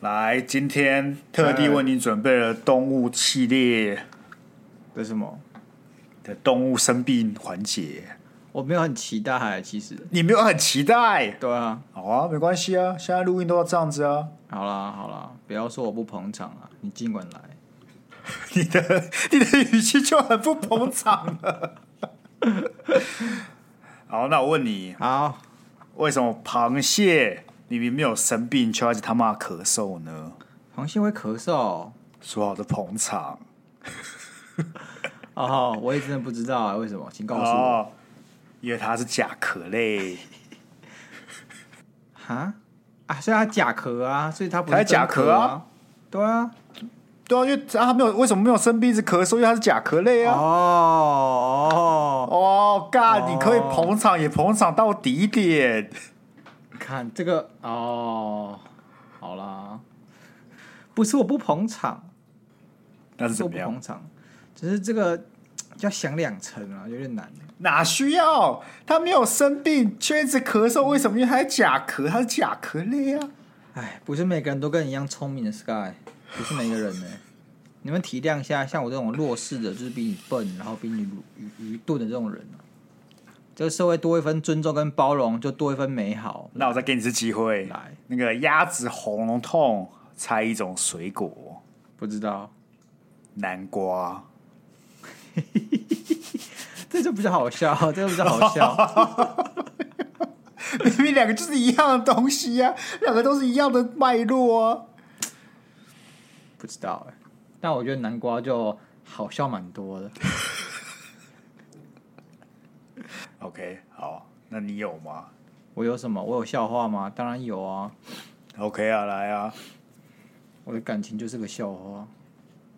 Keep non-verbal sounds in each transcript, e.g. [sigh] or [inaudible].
来，今天特地为你准备了动物系列的什么的动物生病环节。我没有很期待，其实你没有很期待，对啊，好啊，没关系啊，现在录音都要这样子啊。好啦好啦，不要说我不捧场啊，你尽管来。[laughs] 你的你的语气就很不捧场了。[laughs] 好，那我问你，好，为什么螃蟹明明没有生病，却一直他妈咳嗽呢？螃蟹会咳嗽？说好的捧场。[laughs] 哦，我也真的不知道啊，为什么？请告诉我。哦因为它是甲壳类，[laughs] 哈啊，所以它甲壳啊，所以它不是甲壳啊，啊，对啊，对啊，因为它没有为什么没有生病是咳嗽，因为它是甲壳类啊。哦哦哦，God，你可以捧场也捧场到底点。看这个哦，好啦，不是我不捧场，但是怎么样？不捧场，只是这个要想两层啊，有点难。哪需要？他没有生病，却一直咳嗽，为什么？因为他是假咳，他是假咳类啊！哎，不是每个人都跟你一样聪明的 Sky，不是每个人呢。[laughs] 你们体谅一下，像我这种弱势的，就是比你笨，然后比你愚愚钝的这种人啊。这个社会多一分尊重跟包容，就多一分美好。那我再给你一次机会，来，那个鸭子喉咙痛，猜一种水果，不知道，南瓜。[laughs] 这就比较好笑，这就比较好笑。[laughs] 明明两个就是一样的东西呀、啊，两个都是一样的脉络啊。不知道哎，但我觉得南瓜就好笑蛮多的。[laughs] OK，好，那你有吗？我有什么？我有笑话吗？当然有啊。OK 啊，来啊！我的感情就是个笑话。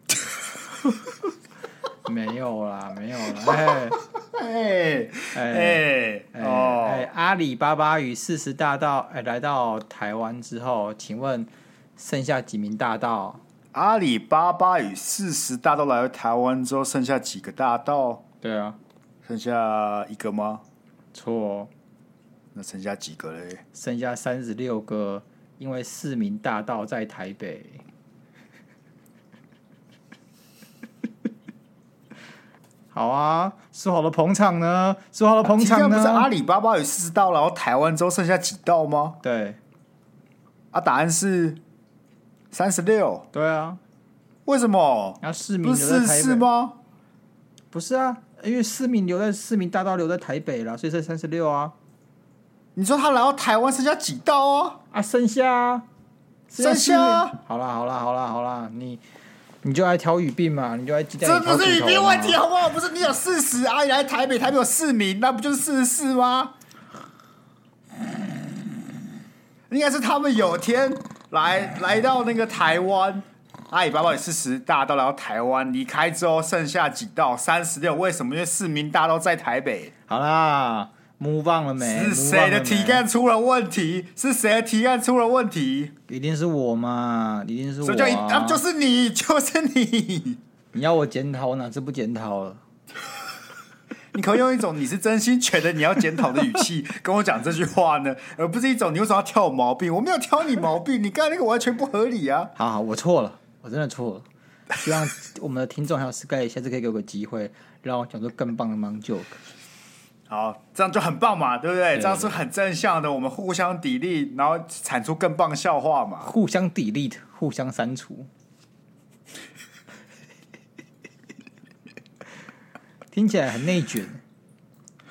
[laughs] 没有啦，没有啦。[laughs] 哎哎哎哎！哦，阿里巴巴与四十大盗哎来到台湾之后，请问剩下几名大盗？阿里巴巴与四十大盗来到台湾之后，剩下几个大盗？对啊，剩下一个吗？错哦，那剩下几个嘞？剩下三十六个，因为市民大道在台北。[laughs] 好啊，说好的捧场呢？说好的捧场呢？不是阿里巴巴有四十道，然后台湾之后剩下几道吗？对，啊，答案是三十六。对啊，为什么？要四名不是四四吗？不是啊，因为市民留在市民大道留在台北了，所以是三十六啊。你说他来到台湾剩下几道啊？啊，剩下，剩下。好啦，好啦，好啦，好啦，你。你就爱挑语病嘛？你就爱鸡蛋。这不是语病问题，好不好？不是你有四十，啊，你来台北，台北有市民，那不就是四十四吗？应该是他们有天来来到那个台湾，阿里巴巴也是十大盗来到台湾，离开之后剩下几道？三十六。为什么？因为四名大盗在台北。好啦。move on 了没？是谁的提案出了问题？是谁的提案出了问题？一定是我嘛！一定是我、啊。所以就就是你，就是你。你要我检讨，我哪次不检讨了？[laughs] 你可以用一种你是真心觉得你要检讨的语气 [laughs] 跟我讲这句话呢，而不是一种你为什么要挑我毛病？我没有挑你毛病，你刚才那个完全不合理啊！好好，我错了，我真的错了。希望我们的听众还有 Sky 下次可以给我个机会，让我讲出更棒的 Monk Joke。好，这样就很棒嘛，对不对？对这样是很正向的，我们互相砥砺，然后产出更棒的笑话嘛。互相砥砺，互相删除，听起来很内卷。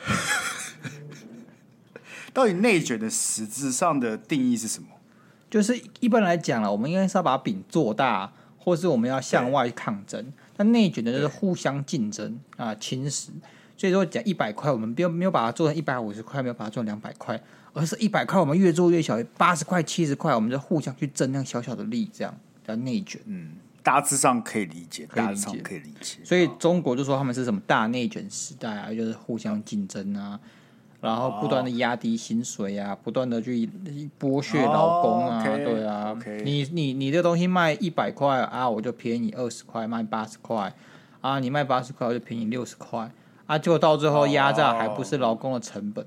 [laughs] 到底内卷的实质上的定义是什么？就是一般来讲了，我们应该是要把饼做大，或是我们要向外抗争。那内卷的就是互相竞争啊，侵蚀。所以说讲一百块，我们没有没有把它做成一百五十块，没有把它做成两百块，而是一百块，我们越做越小，八十块、七十块，我们就互相去争那小小的利，这样叫内卷。嗯，大致上可以理解，大致上可以理解。所以中国就说他们是什么大内卷时代啊，就是互相竞争啊，然后不断的压低薪水啊，不断的去剥削劳工啊，对啊。你你你这东西卖一百块啊，我就便宜你二十块，卖八十块。啊，你卖八十块我就便宜你六十块。啊，结果到最后压榨还不是劳工的成本，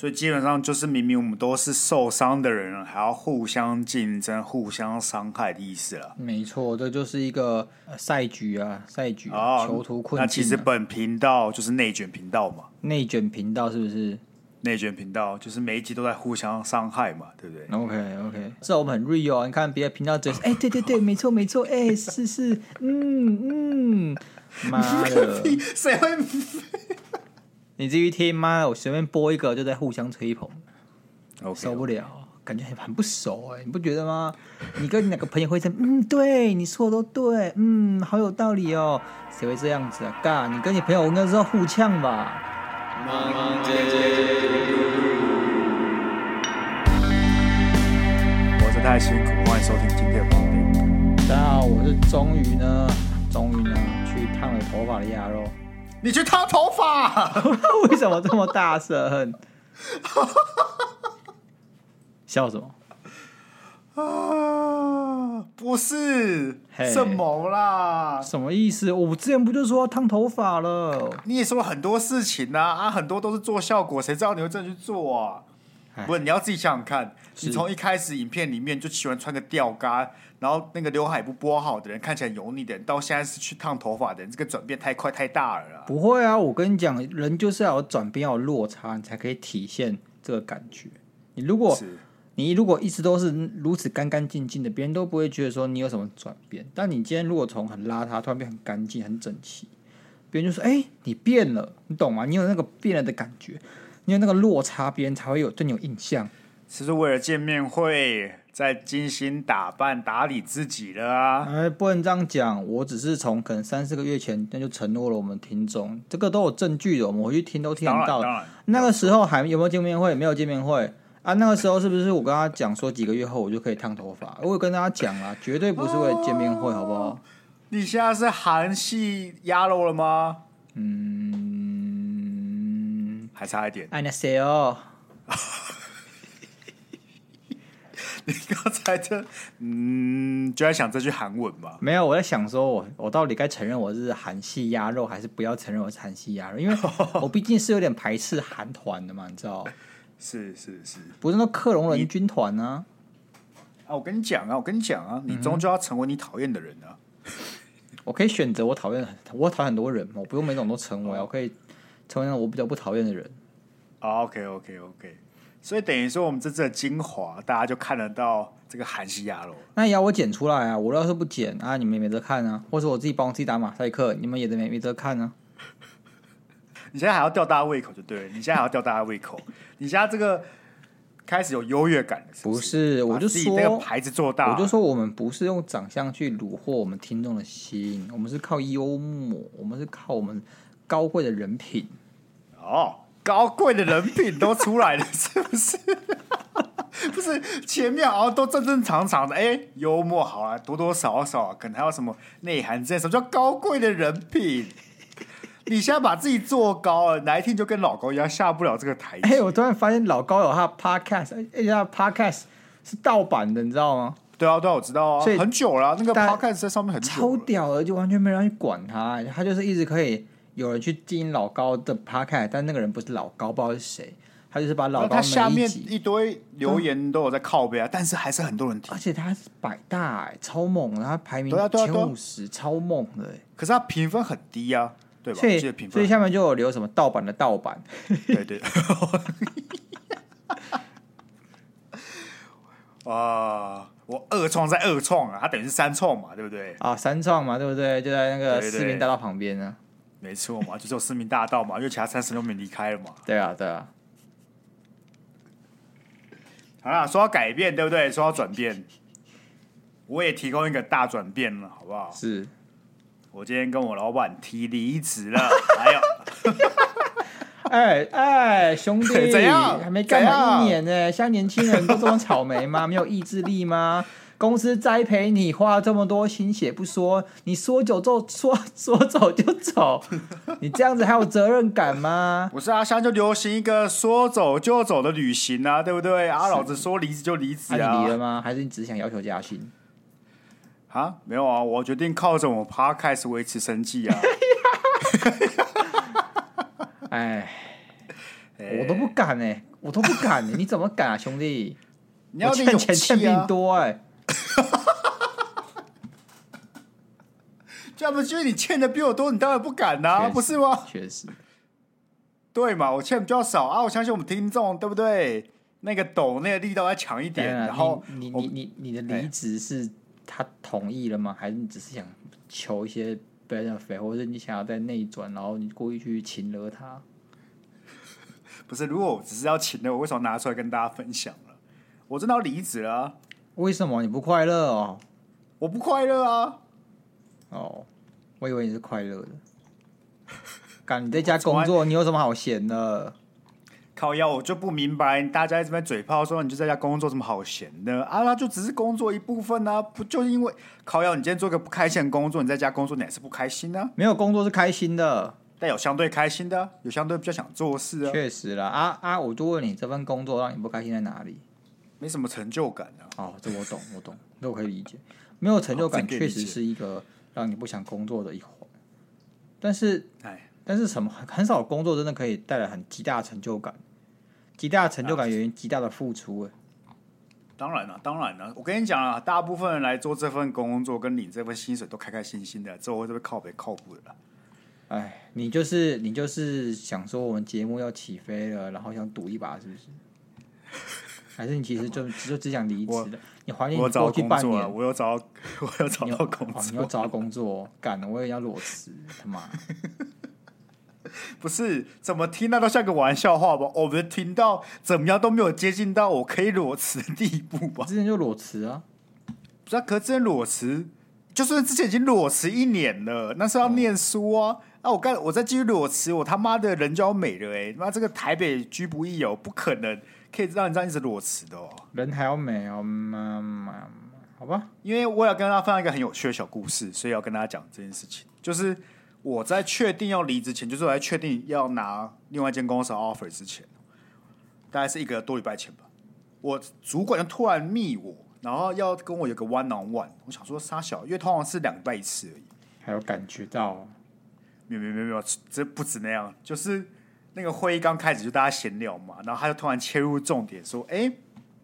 所以基本上就是明明我们都是受伤的人，还要互相竞争、互相伤害的意思了。没错，这就是一个赛局啊，赛局啊，囚徒困境啊。那其实本频道就是内卷频道嘛，内卷频道是不是？内卷频道就是每一集都在互相伤害嘛，对不对？OK OK，这我们很 real 啊！你看别的频道只是哎，对对对，没错没错，哎，是是，嗯嗯，妈的，[laughs] 谁会？你至于听吗？我随便播一个就在互相吹捧，okay, 受不了.感觉很很不熟哎，你不觉得吗？你跟你哪个朋友会这样？嗯，对，你说的都对，嗯，好有道理哦。谁会这样子啊？嘎，你跟你朋友应该是要互呛吧？我是太辛苦，欢迎收听今天的宝贝。大家好，我是终于呢，终于呢去烫了头发的鸭肉。你去烫头发？[laughs] 为什么这么大声？[laughs] 笑什么？啊，不是，hey, 什么啦？什么意思？我之前不就说要烫头发了？你也说了很多事情啊，啊，很多都是做效果，谁知道你会真的去做啊？不是，你要自己想想看，你从一开始影片里面就喜欢穿个吊嘎，然后那个刘海不拨好的人，看起来油腻的人，到现在是去烫头发的人，这个转变太快太大了啦。不会啊，我跟你讲，人就是要有转变，要有落差，你才可以体现这个感觉。你如果你如果一直都是如此干干净净的，别人都不会觉得说你有什么转变。但你今天如果从很邋遢突然变很干净、很整齐，别人就说：“哎、欸，你变了。”你懂吗？你有那个变了的感觉。因为那个落差，别人才会有对你有印象。其实为了见面会，在精心打扮、打理自己了啊！哎，不能这样讲。我只是从可能三四个月前，那就承诺了我们听众，这个都有证据的，我们回去听都听得到。那个时候还有没有见面会？没有见面会啊！那个时候是不是我跟他讲说，几个月后我就可以烫头发？我有跟大家讲啊，绝对不是为了见面会，好不好？你现在是韩系鸭肉了吗？嗯。还差一点。哎，那谁哦？你刚才这，嗯，就在想这句韩文吧？没有，我在想说我，我我到底该承认我是韩系鸭肉，还是不要承认我是韩系鸭肉？因为 [laughs] 我毕竟是有点排斥韩团的嘛，你知道？是是是，不是那克隆人军团呢？啊，我跟你讲啊，我跟你讲啊，你终究要成为你讨厌的人啊！我可以选择我讨厌，我讨厌很多人，我不用每种都成为，我可以。成为了我比较不讨厌的人。Oh, OK OK OK，所以等于说我们这次的精华，大家就看得到这个韩系鸭肉。那也要我剪出来啊！我要是不剪啊，你们也没得看啊。或者我自己帮我自己打马赛克，你们也得没没得看啊。[laughs] 你现在还要吊大家胃口就对了，你现在还要吊大家胃口。[laughs] 你现在这个开始有优越感了是不是？不是，我就说那个牌子做大，我就说我们不是用长相去虏获我们听众的心，我们是靠幽默，我们是靠我们高贵的人品。哦，高贵的人品都出来了，[laughs] 是不是？[laughs] 不是前面好像都正正常常的，哎、欸，幽默好啊，多多少少可能还有什么内涵这些，什么叫高贵的人品？[laughs] 你现在把自己做高了，哪一天就跟老高一样下不了这个台阶？哎、欸，我突然发现老高有他的 podcast，哎，他的 podcast 是盗版的，你知道吗？对啊，对啊，我知道啊，所以很久了，那个 podcast 在上面很超屌的，就完全没人去管他，他就是一直可以。有人去盯老高的 podcast，但那个人不是老高，不知道是谁。他就是把老高他下面一堆留言都有在靠背啊，但是还是很多人听。而且他是百大哎，超猛，他排名前五十，超猛的。可是他评分很低啊，对吧？所以所以下面就有留什么盗版的盗版，对对。[laughs] 啊，我二创在二创啊，他等于是三创嘛，对不对？啊，三创嘛，对不对？就在那个市民大道旁边呢。没错嘛，就只有市民大道嘛，因为其他三十六名离开了嘛。对啊，对啊。好啦，说要改变，对不对？说要转变，我也提供一个大转变了，好不好？是。我今天跟我老板提离职了。还有，[laughs] 哎哎，兄弟，[laughs] 怎样？还没干满一年呢，像年轻人都这么草莓吗？没有意志力吗？公司栽培你，花了这么多心血不说，你说走就说 [laughs] 说走就走，[laughs] 你这样子还有责任感吗？不是啊，现在就流行一个说走就走的旅行啊，对不对？啊，老子说离职就离职啊，啊，你离了吗？还是你只想要求加薪？啊，没有啊，我决定靠着我 Podcast 维持生计啊。[laughs] 哎，我都不敢哎、欸，我都不敢，你怎么敢啊，兄弟？你要我欠钱欠比你多哎、欸。[laughs] 要不就是你欠的比我多，你当然不敢呐、啊，不是吗？确实，对嘛，我欠比较少啊，我相信我们听众对不对？那个抖那个力道要强一点，然后你你你你的离职是他同意了吗？还是你只是想求一些 benefit，或者你想要在内转，然后你故意去请了他？[laughs] 不是，如果我只是要请了，我为什么拿出来跟大家分享了？我真的要离职了、啊，为什么你不快乐哦？我不快乐啊！哦，我以为你是快乐的。[laughs] 干你在家工作，你有什么好闲的？靠腰，我就不明白，大家在这边嘴炮说你就在家工作，什么好闲的啊？那就只是工作一部分啊，不就因为靠腰，你今天做个不开心的工作，你在家工作，你还是不开心呢、啊？没有工作是开心的，但有相对开心的，有相对比较想做事啊。确实啦，啊啊，我就问你，这份工作让你不开心在哪里？没什么成就感啊。哦，这我懂，我懂，这我可以理解。没有成就感，确实是一个让你不想工作的一环。但是，哎，但是什么很少工作真的可以带来很极大的成就感，极大的成就感源于极大的付出。哎，当然了，当然了，我跟你讲啊，大部分人来做这份工作跟领这份薪水都开开心心的，之后会不会靠北靠谱的？哎，你就是你就是想说我们节目要起飞了，然后想赌一把，是不是？[laughs] 还是你其实就 [laughs] 就只想离职的？你怀念过去半年，我有找到，[laughs] 我有找到工作，你有找到 [laughs] 工作，干了，我也要裸辞，他妈！不是，怎么听那都像个玩笑话吧？我们听到怎么样都没有接近到我可以裸辞的地步吧？之前就裸辞啊，不是、啊？可是之前裸辞，就算之前已经裸辞一年了，那是要念书啊！那、嗯啊、我干，我再继续裸辞，我他妈的人就要没了哎、欸！妈，这个台北居不易哦，不可能。可以让你这样一直裸辞的哦，人还要美哦，妈妈，好吧。因为我要跟大家分享一个很有趣的小故事，所以要跟大家讲这件事情。就是我在确定要离职前，就是我在确定要拿另外一间公司的 offer 之前，大概是一个多礼拜前吧。我主管就突然密我，然后要跟我有个 one on one。我想说杀小，因为通常是两礼拜一次而已。还有感觉到？没有没有没有没有，这不止那样，就是。那个会议刚开始就大家闲聊嘛，然后他就突然切入重点说：“哎，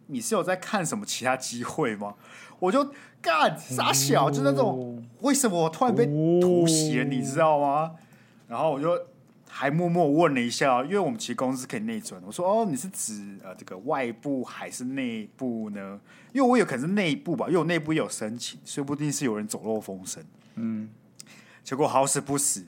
你是有在看什么其他机会吗？”我就干傻小，就那种为什么我突然被突袭了，你知道吗？然后我就还默默问了一下，因为我们其实公司可以内转。我说：“哦，你是指呃这个外部还是内部呢？”因为我有可能是内部吧，因为我内部也有申请，说不定是有人走漏风声。嗯，结果好死不死。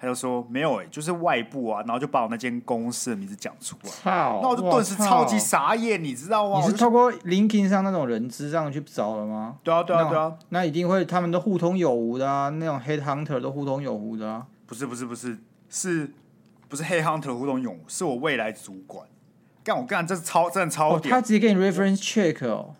他就说没有哎、欸，就是外部啊，然后就把我那间公司的名字讲出来，操！那我就顿时超级傻眼，你知道吗？你是透过 LinkedIn 上那种人资上去找的吗？对啊，对啊，对啊，那一定会，他们都互通有无的啊，那种 Head Hunter 都互通有无的啊。不是不是不是，是不是 Head Hunter 互通有无？是我未来主管干我干，这是超真的超他直接给你 reference check 哦。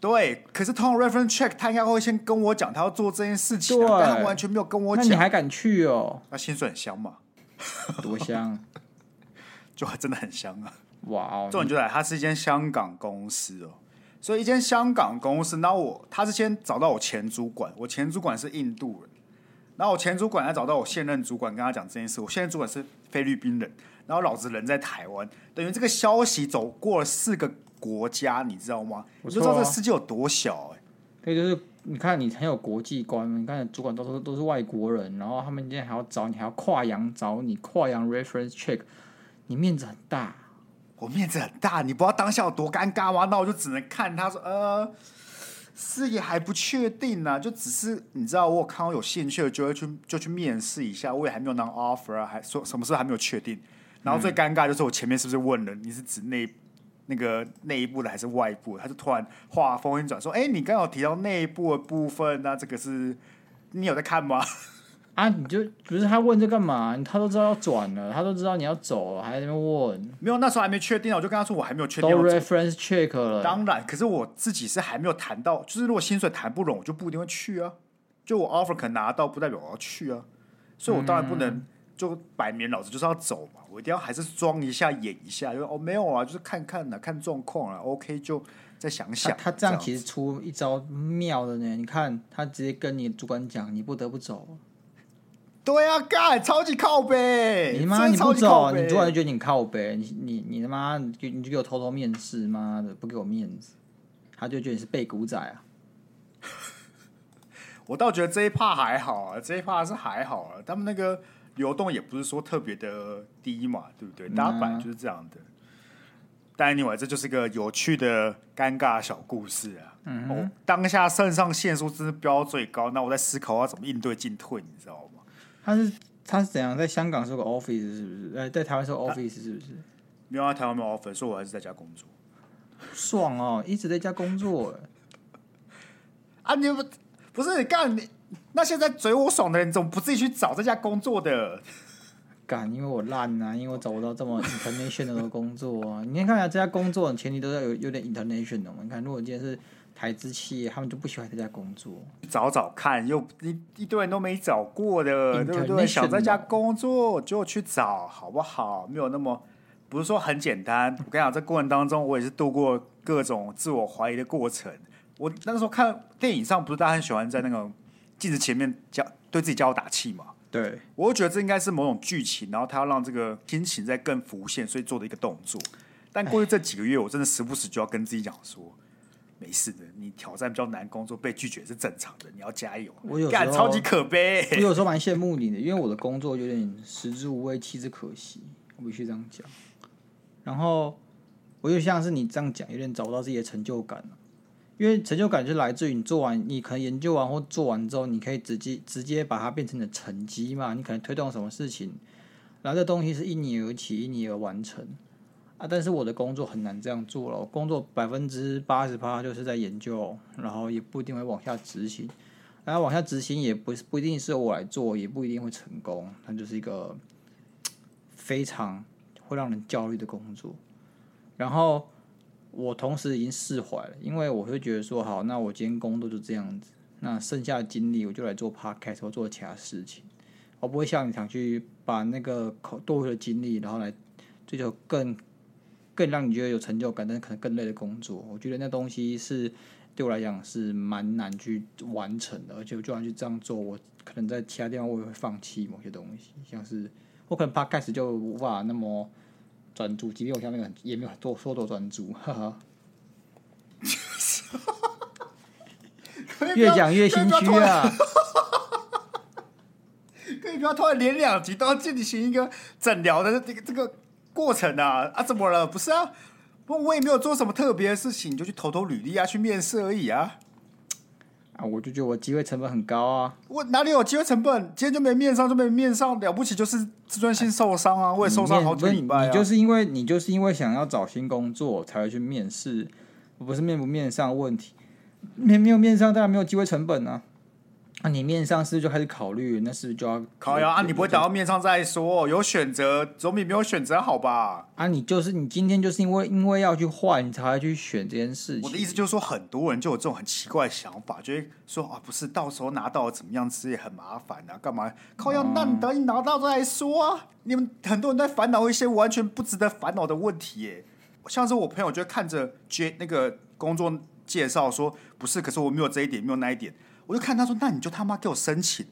对，可是通过 reference check，他应该会先跟我讲他要做这件事情、啊，但他完全没有跟我讲。那你还敢去哦？那薪水很香嘛？多香，[laughs] 就真的很香啊！哇哦，重点就来，它是一间香港公司哦，所以一间香港公司，那我他是先找到我前主管，我前主管是印度人，然后我前主管再找到我现任主管，跟他讲这件事，我现任主管是菲律宾人，然后老子人在台湾，等于这个消息走过了四个。国家，你知道吗？我、啊、就知道这世界有多小哎、欸。对，就是你看，你很有国际观，你看主管都是都是外国人，然后他们今天还要找你，还要跨洋找你，跨洋 reference check，你面子很大。我面子很大，你不知道当下有多尴尬吗？那我就只能看他说，呃，事业还不确定呢、啊，就只是你知道，我有看到有兴趣的就会去就去面试一下，我也还没有拿 offer 啊，还说什么事还没有确定。然后最尴尬就是我前面是不是问了，你是指内？那个内部的还是外部？他就突然话锋一转说：“哎、欸，你刚好提到内部的部分，那这个是你有在看吗？”啊，你就不是他问这干嘛？他都知道要转了，他都知道你要走了，还在那边问。没有，那时候还没确定，我就跟他说我还没有确定。都 reference check 了。当然，可是我自己是还没有谈到，就是如果薪水谈不拢，我就不一定会去啊。就我 offer 可能拿到，不代表我要去啊。所以我当然不能。嗯就摆明老子就是要走嘛，我一定要还是装一下演一下，就哦没有啊，就是看看啊，看状况啊，OK 就再想想。他，他这样其实出一招妙的呢，你看他直接跟你主管讲，你不得不走。对啊，干超级靠北！你妈你不走，你主管就觉得你靠北，你你你他妈你你就给我偷偷面试，妈的不给我面子，他就觉得你是背骨仔啊！[laughs] 我倒觉得这一趴还好啊，这一趴是还好啊，他们那个流动也不是说特别的低嘛，对不对？大家本来就是这样的。但 anyway，这就是个有趣的尴尬小故事啊。嗯当下肾上腺素真是飙到最高，那我在思考要怎么应对进退，你知道吗？他是他是怎样？在香港是个 office 是不是？哎，在台湾是个 office 是不是？没有啊，台湾没有 office，所以我还是在家工作。爽哦，一直在家工作。[laughs] 啊，你不不是你干你？那现在嘴我爽的人，怎么不自己去找这家工作的？敢，因为我烂啊，因为我找不到这么 international 的工作啊。你先看一下这家工作的前提都要有有点 international。你看，如果今天是。台资企业，他们就不喜欢这家工作。找找看，又一一堆人都没找过的，对不对？想在家工作就去找，好不好？没有那么，不是说很简单。我跟你讲，这过程当中，我也是度过各种自我怀疑的过程。我那个时候看电影上，不是大家很喜欢在那个镜子前面叫对自己加油打气嘛？对，我就觉得这应该是某种剧情，然后他要让这个心情再更浮现，所以做的一个动作。但过去这几个月，我真的时不时就要跟自己讲说。没事的，你挑战比较难工作被拒绝是正常的，你要加油。我有超级可悲，我有时候蛮羡慕你的，因为我的工作有点食之无味，弃之可惜，我必须这样讲。然后我就像是你这样讲，有点找不到自己的成就感，因为成就感就来自于你做完，你可能研究完或做完之后，你可以直接直接把它变成你的成绩嘛，你可能推动什么事情，然后这东西是因你而起，因你而完成。啊！但是我的工作很难这样做了。工作百分之八十八就是在研究，然后也不一定会往下执行。然后往下执行也不是不一定是我来做，也不一定会成功。它就是一个非常会让人焦虑的工作。然后我同时已经释怀了，因为我会觉得说，好，那我今天工作就这样子，那剩下的精力我就来做 podcast 或做其他事情。我不会像你想去把那个口多余的精力，然后来追求更。更让你觉得有成就感，但是可能更累的工作，我觉得那东西是对我来讲是蛮难去完成的，而且我就算去这样做，我可能在其他地方我也会放弃某些东西，像是我可能 Podcast 就无法那么专注，即便我下面很也没有多说多专注，哈哈。[laughs] 越讲越心虚啊！[laughs] 可以不要突然连两集都要进行一个诊疗的这个这个。过程啊啊，怎么了？不是啊，不，我也没有做什么特别的事情，你就去投投履历啊，去面试而已啊。啊，我就觉得我机会成本很高啊。我哪里有机会成本？今天就没面上，就没面上，了不起就是自尊心受伤啊！我也受伤好几个礼拜啊。你就是因为你就是因为想要找新工作才会去面试，不是面不面上的问题，面没有面上当然没有机会成本啊。那、啊、你面上是不是就开始考虑？那是不是就要考呀？啊，你不会等到面上再说，有选择总比没有选择好吧？啊，你就是你今天就是因为因为要去换，你才会去选这件事情。我的意思就是说，很多人就有这种很奇怪的想法，就会说啊，不是到时候拿到怎么样吃也很麻烦啊，干嘛？靠要那你等你拿到再说啊！你们很多人在烦恼一些完全不值得烦恼的问题耶。像是我朋友就看着接那个工作介绍说，不是，可是我没有这一点，没有那一点。我就看他说，那你就他妈给我申请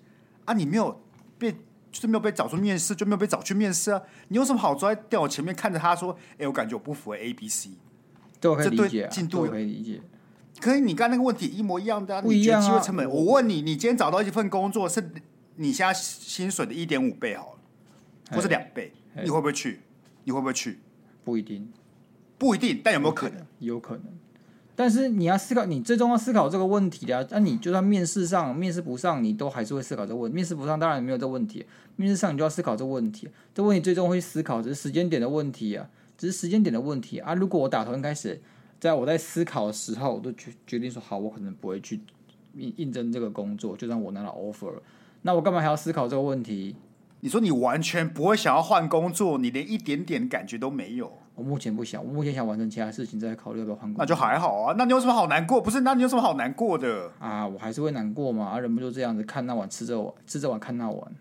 啊！你没有被，就是没有被找出面试，就没有被找去面试啊！你有什么好坐在电脑前面看着他说，哎、欸，我感觉我不符合 A、B、C，这我可以理解、啊，进度可以理解。可以，你刚那个问题一模一样的、啊，不一样啊！机会成本，我问你，你今天找到一份工作，是你现在薪水的一点五倍好了，或是两倍，你会不会去？你会不会去？不一定，不一定，但有没有可能？有可能。但是你要思考，你最终要思考这个问题的。那、你就算面试上、面试不上，你都还是会思考这个问题。面试不上当然没有这问题，面试上你就要思考这个问题。这问题最终会思考，只是时间点的问题啊，只是时间点的问题啊。如果我打头一开始，在我在思考的时候，我都决决定说好，我可能不会去应应征这个工作，就算我拿到 offer，那我干嘛还要思考这个问题？你说你完全不会想要换工作，你连一点点感觉都没有。我目前不想，我目前想完成其他事情，再考虑要不要换工作。那就还好啊，那你有什么好难过？不是，那你有什么好难过的啊？我还是会难过嘛，啊，人不就这样子，看那碗吃这碗，吃这碗看那碗。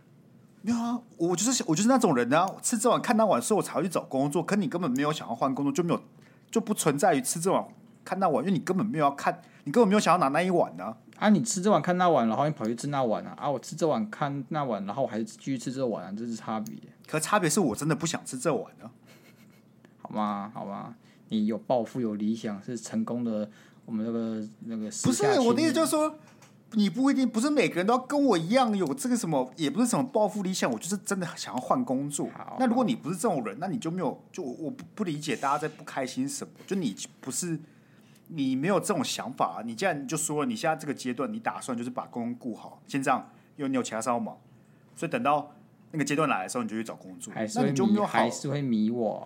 没有啊，我就是我就是那种人啊，吃这碗看那碗，所以我才会去找工作。可你根本没有想要换工作，就没有就不存在于吃这碗看那碗，因为你根本没有要看，你根本没有想要拿那一碗呢，啊。啊，你吃这碗看那碗，然后你跑去吃那碗啊？啊，我吃这碗看那碗，然后我还是继续吃这碗啊？这是差别。可差别是我真的不想吃这碗呢。好吗？好吧？你有抱负，有理想，是成功的。我们那个那个不是我的意思，就是说你不一定不是每个人都要跟我一样有这个什么，也不是什么抱负理想。我就是真的想要换工作。那如果你不是这种人，那你就没有就我不不理解大家在不开心什么？就你不是你没有这种想法啊？你既然就说了，你现在这个阶段你打算就是把工作顾好，先这样，因为你有其他事要忙，所以等到那个阶段来的时候，你就去找工作。那你就没有还是会迷惘。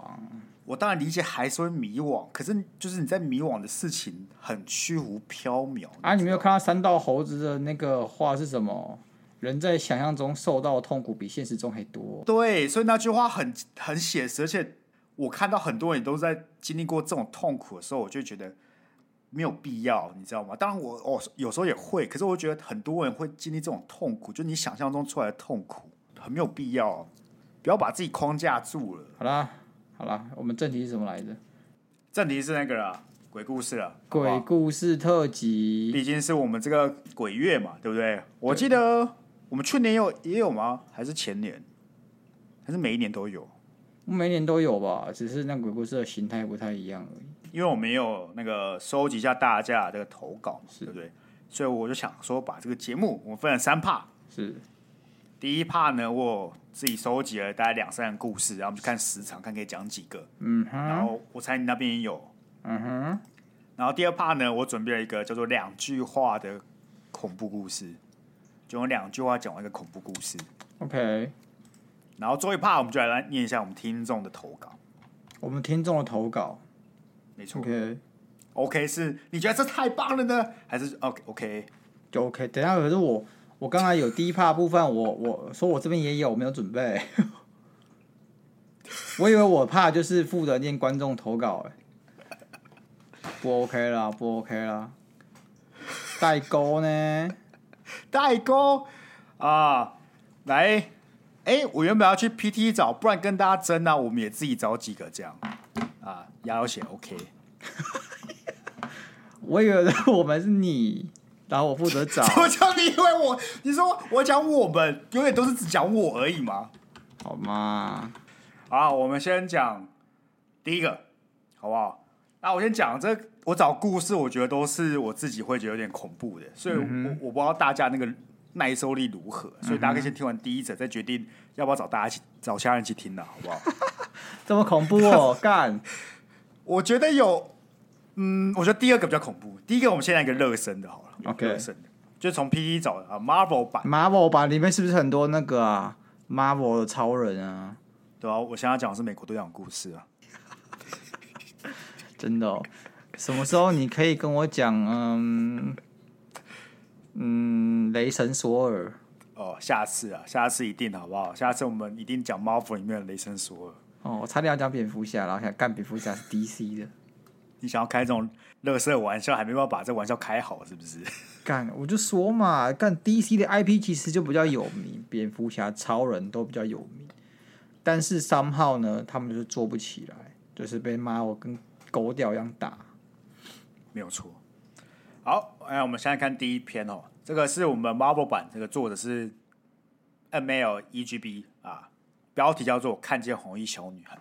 我当然理解，还是会迷惘。可是，就是你在迷惘的事情很虚无缥缈啊！你没有看到三道猴子的那个话是什么？人在想象中受到的痛苦比现实中还多。对，所以那句话很很写实。而且我看到很多人都在经历过这种痛苦的时候，我就觉得没有必要，你知道吗？当然我，我哦有时候也会，可是我觉得很多人会经历这种痛苦，就你想象中出来的痛苦，很没有必要，不要把自己框架住了。好啦。好了，我们正题是什么来着？正题是那个啦，鬼故事了，鬼故事特辑。毕竟是我们这个鬼月嘛，对不对？我记得我们去年有也有吗？还是前年？还是每一年都有？每一年都有吧，只是那鬼故事的形态不太一样而已。因为我们有那个收集一下大家的这个投稿，是对不对？所以我就想说，把这个节目我们分了三 part，是。第一 part 呢，我自己收集了大概两三个故事，然后我们就看时长，看可以讲几个。嗯哼。然后我猜你那边也有。嗯哼。然后第二 part 呢，我准备了一个叫做两句话的恐怖故事，就用两句话讲完一个恐怖故事。OK。然后最后一 part 我们就来来念一下我们听众的投稿。我们听众的投稿，没错。OK。OK 是你觉得这太棒了呢，还是 OK OK 就 OK？等一下可是我。我刚才有第一 part 部分，我我说我这边也有，没有准备。[laughs] 我以为我怕就是负责念观众投稿，哎，不 OK 啦，不 OK 啦。代沟呢？代沟啊！来，哎、欸，我原本要去 PT 找，不然跟大家争啊，我们也自己找几个这样啊，压血 OK。[laughs] 我以为我们是你。然后我负责找。[laughs] 我叫你以为我？你说我讲我们，永远都是只讲我而已吗？好吗？好，我们先讲第一个，好不好？那我先讲这，我找故事，我觉得都是我自己会觉得有点恐怖的，所以我、嗯、我不知道大家那个耐受力如何，所以大家可以先听完第一者，再决定要不要找大家一起找其他人一起听的，好不好？[laughs] 这么恐怖哦，[laughs] 干！我觉得有，嗯，我觉得第二个比较恐怖。第一个，我们先来一个热身的，好了。OK，就从 PT 找的啊，Marvel 版，Marvel 版里面是不是很多那个啊，Marvel 的超人啊？对啊，我现在讲的是美国队长故事啊。[laughs] 真的哦？什么时候你可以跟我讲？嗯嗯，雷神索尔。哦，下次啊，下次一定好不好？下次我们一定讲 Marvel 里面的雷神索尔。哦，我差点要讲蝙蝠侠，然后想干蝙蝠侠是 DC 的。你想要开这种乐色玩笑，还没办法把这玩笑开好，是不是？[laughs] 干，我就说嘛，干 DC 的 IP 其实就比较有名，蝙蝠侠、超人都比较有名，但是 somehow 呢，他们就是做不起来，就是被骂我跟狗屌一样打，没有错。好，哎，我们现在看第一篇哦，这个是我们 Marvel 版，这个作者是 MLEGB 啊，标题叫做《看见红衣小女孩》。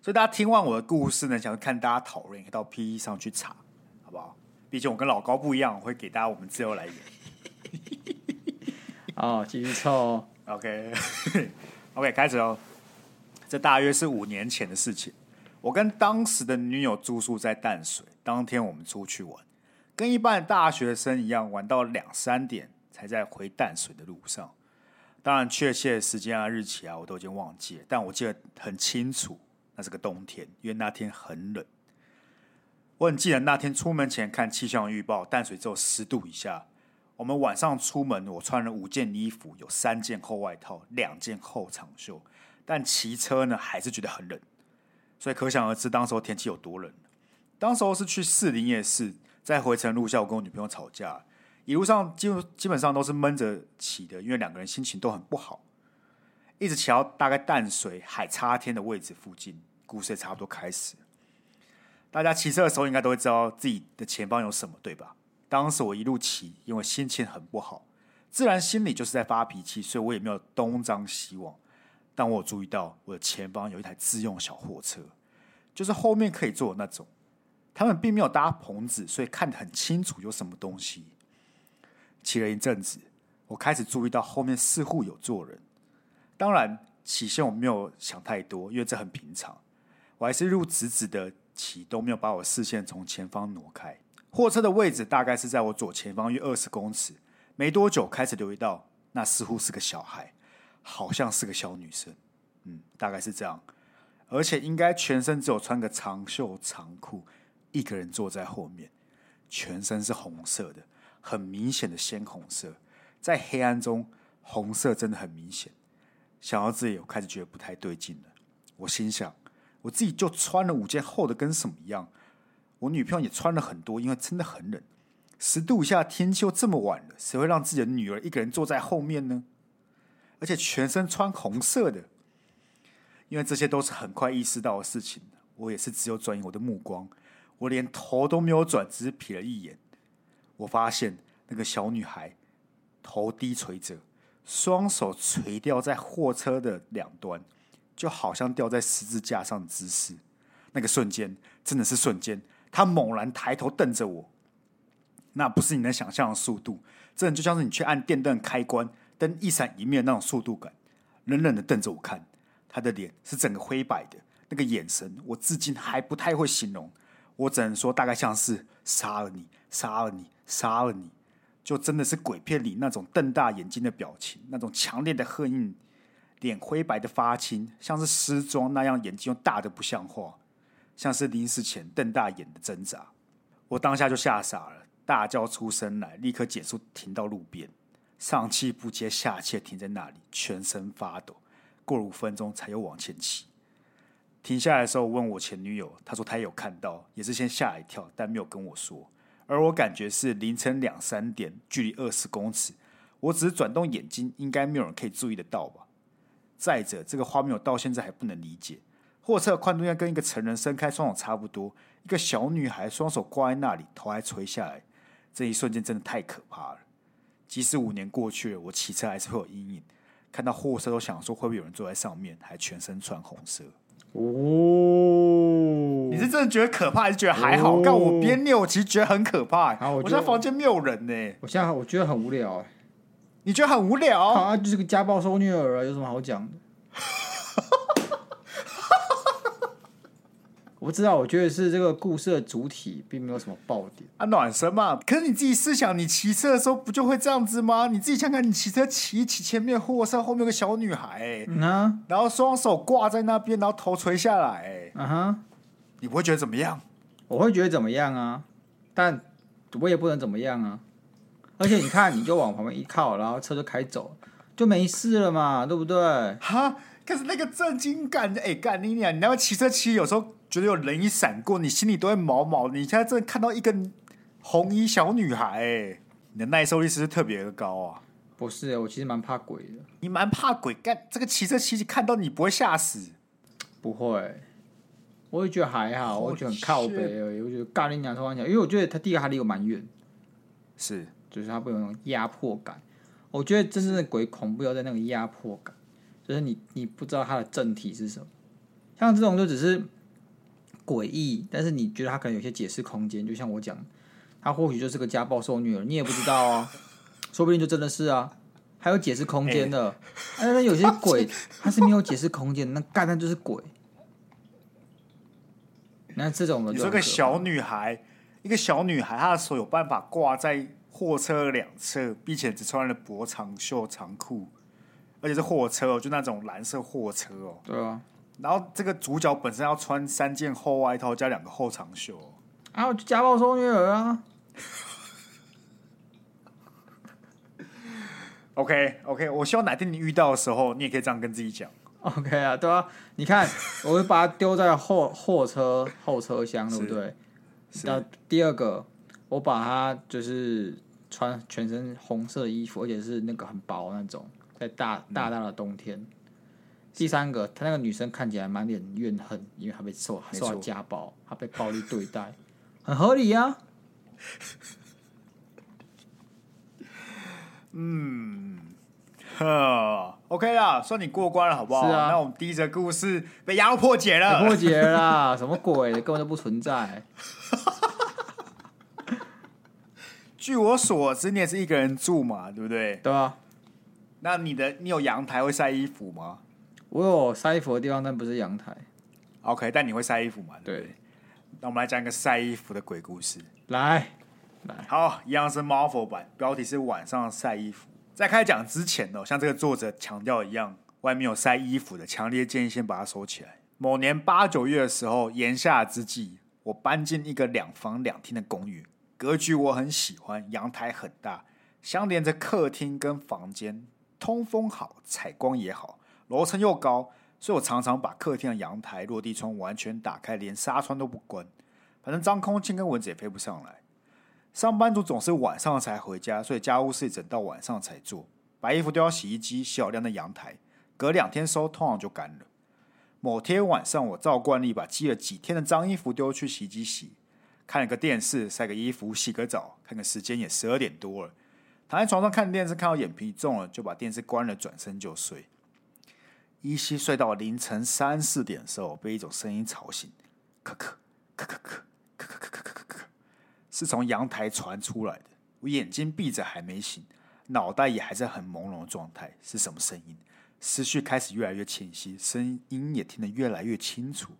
所以大家听完我的故事呢，想看大家讨论，可以到 PTT 上去查？毕竟我跟老高不一样，我会给大家我们自由来源。[laughs] 哦，继续凑。OK，OK，okay, [laughs] 开始哦。这大约是五年前的事情。我跟当时的女友住宿在淡水，当天我们出去玩，跟一般的大学生一样，玩到两三点才在回淡水的路上。当然，确切的时间啊、日期啊，我都已经忘记了，但我记得很清楚。那是个冬天，因为那天很冷。我很记得那天出门前看气象预报，淡水只有十度以下。我们晚上出门，我穿了五件衣服，有三件厚外套，两件厚长袖。但骑车呢，还是觉得很冷。所以可想而知，当时候天气有多冷。当时候是去士林夜市，在回程路上，我跟我女朋友吵架，一路上基基本上都是闷着骑的，因为两个人心情都很不好。一直骑到大概淡水海叉天的位置附近，故事也差不多开始。大家骑车的时候应该都会知道自己的前方有什么，对吧？当时我一路骑，因为心情很不好，自然心里就是在发脾气，所以我也没有东张西望。但我注意到我的前方有一台自用小货车，就是后面可以坐的那种。他们并没有搭棚子，所以看得很清楚有什么东西。骑了一阵子，我开始注意到后面似乎有坐人。当然，起先我没有想太多，因为这很平常。我还是路直直的起，都没有把我视线从前方挪开。货车的位置大概是在我左前方约二十公尺。没多久，开始留意到那似乎是个小孩，好像是个小女生。嗯，大概是这样，而且应该全身只有穿个长袖长裤。一个人坐在后面，全身是红色的，很明显的鲜红色，在黑暗中，红色真的很明显。想到这里，我开始觉得不太对劲了。我心想，我自己就穿了五件厚的，跟什么一样。我女朋友也穿了很多，因为真的很冷，十度以下天气又这么晚了，谁会让自己的女儿一个人坐在后面呢？而且全身穿红色的，因为这些都是很快意识到的事情。我也是只有转移我的目光。我连头都没有转，只是瞥了一眼。我发现那个小女孩头低垂着，双手垂吊在货车的两端，就好像吊在十字架上的姿势。那个瞬间真的是瞬间，他猛然抬头瞪着我，那不是你能想象的速度，真的就像是你去按电灯开关，灯一闪一灭那种速度感。冷冷的瞪着我看，他的脸是整个灰白的，那个眼神我至今还不太会形容。我只能说，大概像是杀了你，杀了你，杀了你，就真的是鬼片里那种瞪大眼睛的表情，那种强烈的恨意，脸灰白的发青，像是失踪那样，眼睛又大的不像话，像是临死前瞪大眼的挣扎。我当下就吓傻了，大叫出声来，立刻减速停到路边，上气不接下气停在那里，全身发抖。过了五分钟，才又往前骑。停下来的时候，问我前女友，她说她也有看到，也是先吓一跳，但没有跟我说。而我感觉是凌晨两三点，距离二十公尺，我只是转动眼睛，应该没有人可以注意得到吧？再者，这个画面我到现在还不能理解。货车的宽度应该跟一个成人伸开双手差不多，一个小女孩双手挂在那里，头还垂下来，这一瞬间真的太可怕了。即使五年过去了，我骑车还是会有阴影，看到货车都想说会不会有人坐在上面，还全身穿红色。哦，你是真的觉得可怕，还是觉得还好？但、哦、我边念，我其实觉得很可怕。我，我在房间没有人呢。我现在我觉得很无聊。你觉得很无聊？啊，就是个家暴受虐儿啊，有什么好讲的？[laughs] 我不知道，我觉得是这个故事的主体并没有什么爆点啊，暖身嘛。可是你自己试想，你骑车的时候不就会这样子吗？你自己想想，你骑车骑骑前面货车后面有个小女孩，嗯啊，然后双手挂在那边，然后头垂下来，嗯哼，你不会觉得怎么样？我会觉得怎么样啊？但我也不能怎么样啊。而且你看，你就往旁边一靠，然后车就开走，就没事了嘛，对不对？哈，可是那个震惊感，哎，干你娘！你那个骑车骑有时候。觉得有人一闪过，你心里都会毛毛。你现在真的看到一个红衣小女孩，哎，你的耐受力是不是特别的高啊？不是，我其实蛮怕鬼的。你蛮怕鬼？干这个骑车骑骑看到你不会吓死？不会，我会觉得还好，我会觉得很靠北而已。我觉得尬你娘突然讲，因为我觉得他第一个还离我蛮远，是，就是他不有那种压迫感。我觉得真正的鬼恐怖要在那个压迫感，就是你你不知道它的正体是什么。像这种就只是。诡异，但是你觉得他可能有些解释空间，就像我讲，他或许就是个家暴受虐儿，你也不知道啊，说不定就真的是啊，还有解释空间的。但是、欸、有些鬼他是没有解释空间，那干那就是鬼。那这种的，你说个小女孩，一个小女孩，她的手有办法挂在货车两侧，并且只穿了薄长袖长裤，而且是货车哦，就那种蓝色货车哦。对啊。然后这个主角本身要穿三件厚外套加两个厚长袖，啊，我就家暴受虐儿啊。OK OK，我希望哪天你遇到的时候，你也可以这样跟自己讲。OK 啊，对啊，你看，我会把它丢在货货车后车厢，对不对？那第二个，我把她就是穿全身红色衣服，而且是那个很薄那种，在大大大的冬天。第三个，她那个女生看起来满脸怨恨，因为她被受受到家暴，她被暴力对待，[laughs] 很合理呀、[laughs] 嗯。呵，OK 啦，算你过关了，好不好？是啊，那我们第一则故事被压迫解了，破解了啦，[laughs] 什么鬼，根本就不存在。据我所知，你也是一个人住嘛，对不对？对啊。那你的你有阳台会晒衣服吗？我有晒衣服的地方，但不是阳台。OK，但你会晒衣服吗？对，对。那我们来讲一个晒衣服的鬼故事。来，来，好，一样是 Marvel 版，标题是晚上晒衣服。在开始讲之前呢，像这个作者强调一样，外面有晒衣服的，强烈建议先把它收起来。某年八九月的时候，炎夏之际，我搬进一个两房两厅的公寓，格局我很喜欢，阳台很大，相连着客厅跟房间，通风好，采光也好，楼层又高，所以我常常把客厅的阳台落地窗完全打开，连纱窗都不关，反正脏空气跟蚊子也飞不上来。上班族总是晚上才回家，所以家务事整到晚上才做，把衣服丢到洗衣机，洗好晾在阳台，隔两天收，通常就干了。某天晚上，我照惯例把积了几天的脏衣服丢去洗衣机洗，看了个电视，晒个衣服，洗个澡，看个时间也十二点多了。躺在床上看电视，看到眼皮重了，就把电视关了，转身就睡。依稀睡到凌晨三四点的时候，被一种声音吵醒，咳咳咳咳咳咳咳咳咳咳咳，是从阳台传出来的。我眼睛闭着还没醒，脑袋也还在很朦胧的状态。是什么声音？思绪开始越来越清晰，声音也听得越来越清楚。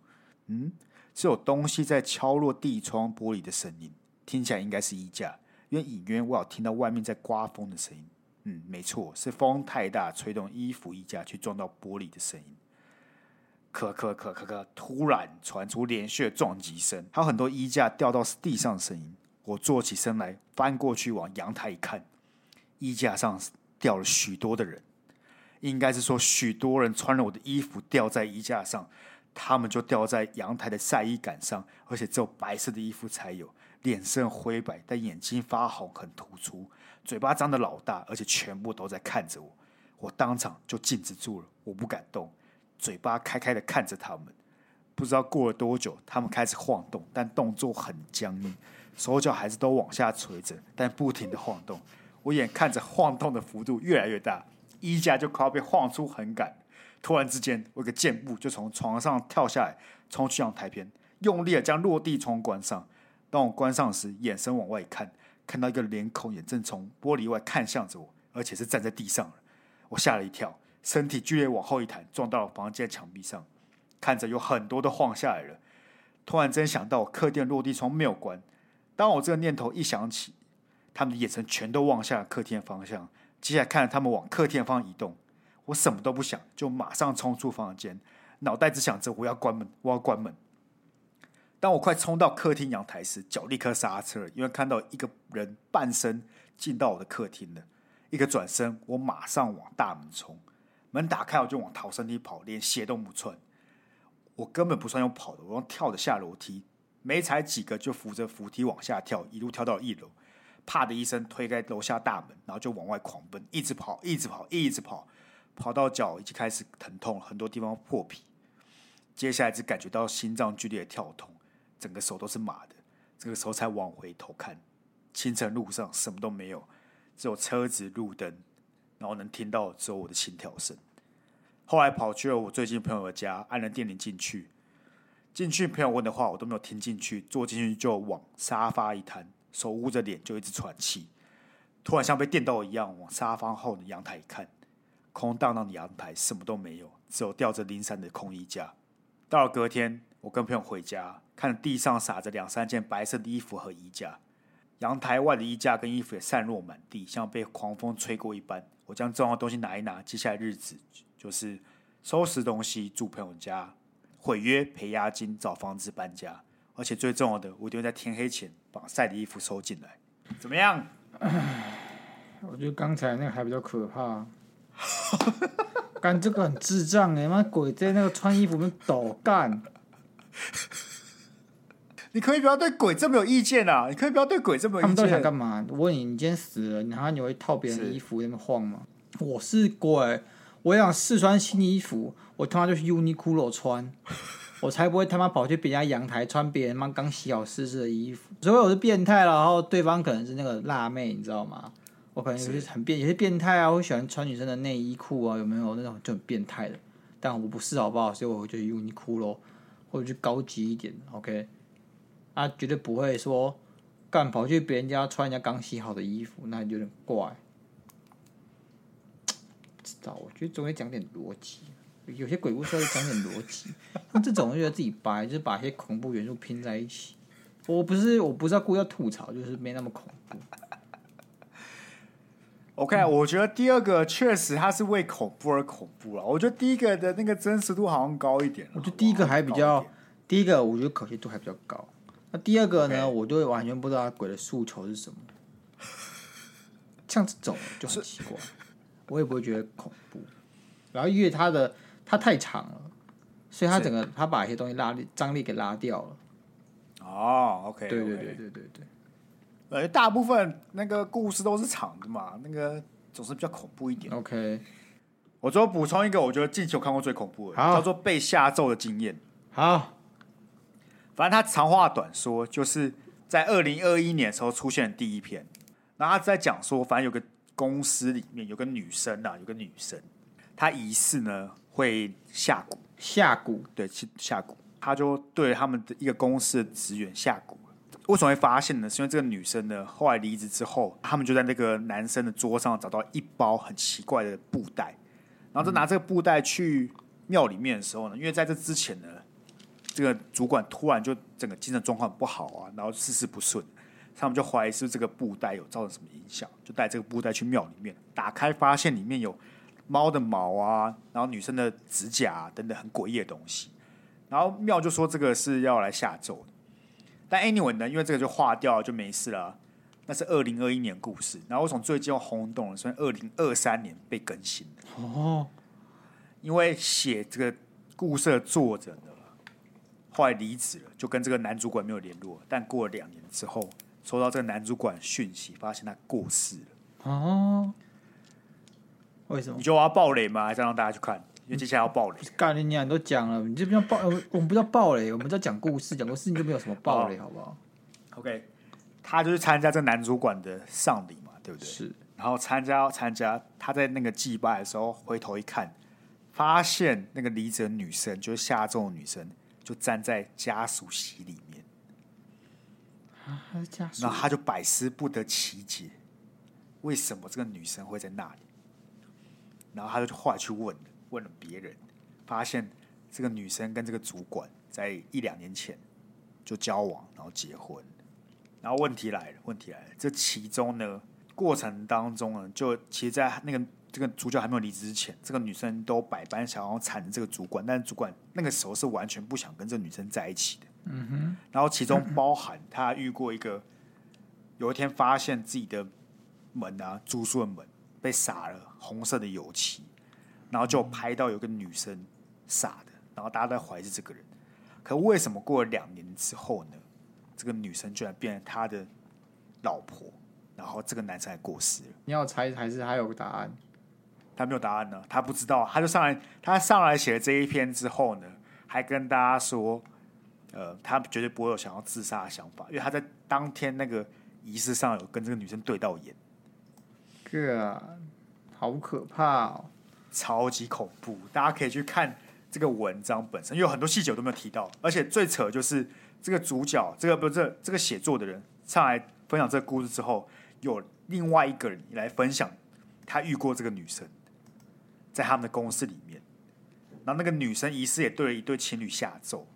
嗯，是有东西在敲落地窗玻璃的声音，听起来应该是衣架。因为隐约我有听到外面在刮风的声音，嗯，没错，是风太大吹动衣服衣架去撞到玻璃的声音。咳咳咳咳咳，突然传出连续的撞击声，还有很多衣架掉到地上的声音。我坐起身来，翻过去往阳台一看，衣架上掉了许多的人，应该是说许多人穿了我的衣服掉在衣架上，他们就掉在阳台的晒衣杆上，而且只有白色的衣服才有。脸色灰白，但眼睛发红，很突出，嘴巴张得老大，而且全部都在看着我。我当场就静止住了，我不敢动，嘴巴开开的看着他们。不知道过了多久，他们开始晃动，但动作很僵硬，手脚还是都往下垂着，但不停的晃动。我眼看着晃动的幅度越来越大，衣架就快要被晃出横杆。突然之间，我一个箭步就从床上跳下来，冲去阳台边，用力的将落地窗关上。当我关上时，眼神往外看，看到一个脸孔也正从玻璃外看向着我，而且是站在地上。我吓了一跳，身体剧烈往后一弹，撞到了房间墙壁上，看着有很多都晃下来了。突然间想到客厅落地窗没有关，当我这个念头一想起，他们的眼神全都望向客厅的方向。接下来看着他们往客厅方向移动，我什么都不想，就马上冲出房间，脑袋只想着我要关门，我要关门。当我快冲到客厅阳台时，脚立刻刹车，因为看到一个人半身进到我的客厅了。一个转身，我马上往大门冲，门打开我就往逃生梯跑，连鞋都不穿。我根本不算用跑的，我用跳的下楼梯，没踩几个就扶着扶梯往下跳，一路跳到一楼，啪的一声推开楼下大门，然后就往外狂奔，一直跑，一直跑，一直跑，跑到脚已经开始疼痛，很多地方破皮。接下来只感觉到心脏剧烈的跳动。整个手都是麻的，这个时候才往回头看，清晨路上什么都没有，只有车子、路灯，然后能听到只有我的心跳声。后来跑去了我最近朋友的家，按了电铃进去。进去朋友问的话我都没有听进去，坐进去就往沙发一瘫，手捂着脸就一直喘气。突然像被电到一样，往沙发后的阳台一看，空荡荡的阳台什么都没有，只有吊着零散的空衣架。到了隔天。我跟朋友回家，看地上撒着两三件白色的衣服和衣架，阳台外的衣架跟衣服也散落满地，像被狂风吹过一般。我将重要的东西拿一拿，接下来日子就是收拾东西，住朋友家，毁约赔押金，找房子搬家。而且最重要的，我一定会在天黑前把晒的衣服收进来。怎么样？我觉得刚才那个还比较可怕。[laughs] 干这个很智障哎！妈鬼在那个穿衣服里面抖干。[laughs] 你可以不要对鬼这么有意见啊！你可以不要对鬼这么有意见。他们到底想干嘛？我问你，你今天死了，然后你会套别人的衣服在那边晃吗？我是鬼，我想试穿新衣服，我他妈就去 Uniqlo 穿，我才不会他妈跑去别人家阳台穿别人妈刚洗好湿湿的衣服。所以我是变态了，然后对方可能是那个辣妹，你知道吗？我可能有些很变，有些变态啊，会喜欢穿女生的内衣裤啊，有没有那种就很变态的？但我不是，好不好？所以我就去优衣库咯，或者去高级一点，OK？啊，绝对不会说干跑去别人家穿人家刚洗好的衣服，那有点怪。知道？我觉得总得讲点逻辑，有些鬼故事要讲点逻辑，像这种就觉得自己掰，就是把一些恐怖元素拼在一起。我不是，我不是要故意要吐槽，就是没那么恐怖。OK，、嗯、我觉得第二个确实它是为恐怖而恐怖了。我觉得第一个的那个真实度好像高一点。我觉得第一个还比较，第一个我觉得可信度还比较高。那第二个呢.我就完全不知道鬼的诉求是什么。像这种就很奇怪，我也不会觉得恐怖。然后因为它的它太长了，所以它整个它把一些东西拉力张力给拉掉了。哦、oh，OK，对对对对对对。呃，大部分那个故事都是长的嘛，那个总是比较恐怖一点。OK，我最后补充一个，我觉得近期我看过最恐怖的，叫做被下咒的经验。好，反正他长话短说，就是在二零二一年的时候出现的第一篇，然后他在讲说，反正有个公司里面有个女生啊，有个女生，她疑似呢会下蛊，下蛊，对，下蛊，他就对他们的一个公司的职员下蛊。为什么会发现呢？是因为这个女生呢，后来离职之后，他们就在那个男生的桌上找到一包很奇怪的布袋，然后就拿这个布袋去庙里面的时候呢，因为在这之前呢，这个主管突然就整个精神状况不好啊，然后事事不顺，他们就怀疑是这个布袋有造成什么影响，就带这个布袋去庙里面，打开发现里面有猫的毛啊，然后女生的指甲啊等等很诡异的东西，然后庙就说这个是要来下咒的。但 anyway 呢，因为这个就划掉了，就没事了。那是二零二一年故事，然后我从最近又轰动了，所以二零二三年被更新哦，因为写这个故事的作者呢，后来离职了，就跟这个男主管没有联络。但过了两年之后，收到这个男主管讯息，发现他过世了。哦，为什么？你觉得我要爆雷吗？还是让大家去看？因为接下来要爆雷，干你娘都讲了，你这边要爆，我们不叫爆雷，我们在讲故事，讲故事你就没有什么爆雷，好不好？OK，他就是参加这男主管的丧礼嘛，对不对？是。然后参加参加，他在那个祭拜的时候，回头一看，发现那个离职女生，就是下咒的女生，就站在家属席里面。啊，还是家属？然后他就百思不得其解，为什么这个女生会在那里？然后他就后来去问。问了别人，发现这个女生跟这个主管在一两年前就交往，然后结婚。然后问题来了，问题来了，这其中呢，过程当中呢，就其实，在那个这个主角还没有离职之前，这个女生都百般想要缠着这个主管，但是主管那个时候是完全不想跟这个女生在一起的。嗯哼。然后其中包含他遇过一个，有一天发现自己的门啊，住宿的门被洒了红色的油漆。然后就拍到有个女生傻的，然后大家都在怀疑是这个人。可为什么过了两年之后呢？这个女生居然变成他的老婆，然后这个男生还过世了。你要猜还是还有个答案？他没有答案呢，他不知道。他就上来，他上来写了这一篇之后呢，还跟大家说，呃，他绝对不会有想要自杀的想法，因为他在当天那个仪式上有跟这个女生对到眼。哥啊，好可怕哦！超级恐怖，大家可以去看这个文章本身，因为有很多细节我都没有提到。而且最扯的就是这个主角，这个不是这，这个写作的人上来分享这个故事之后，有另外一个人来分享他遇过这个女生，在他们的公司里面，然后那个女生疑似也对了一对情侣下咒，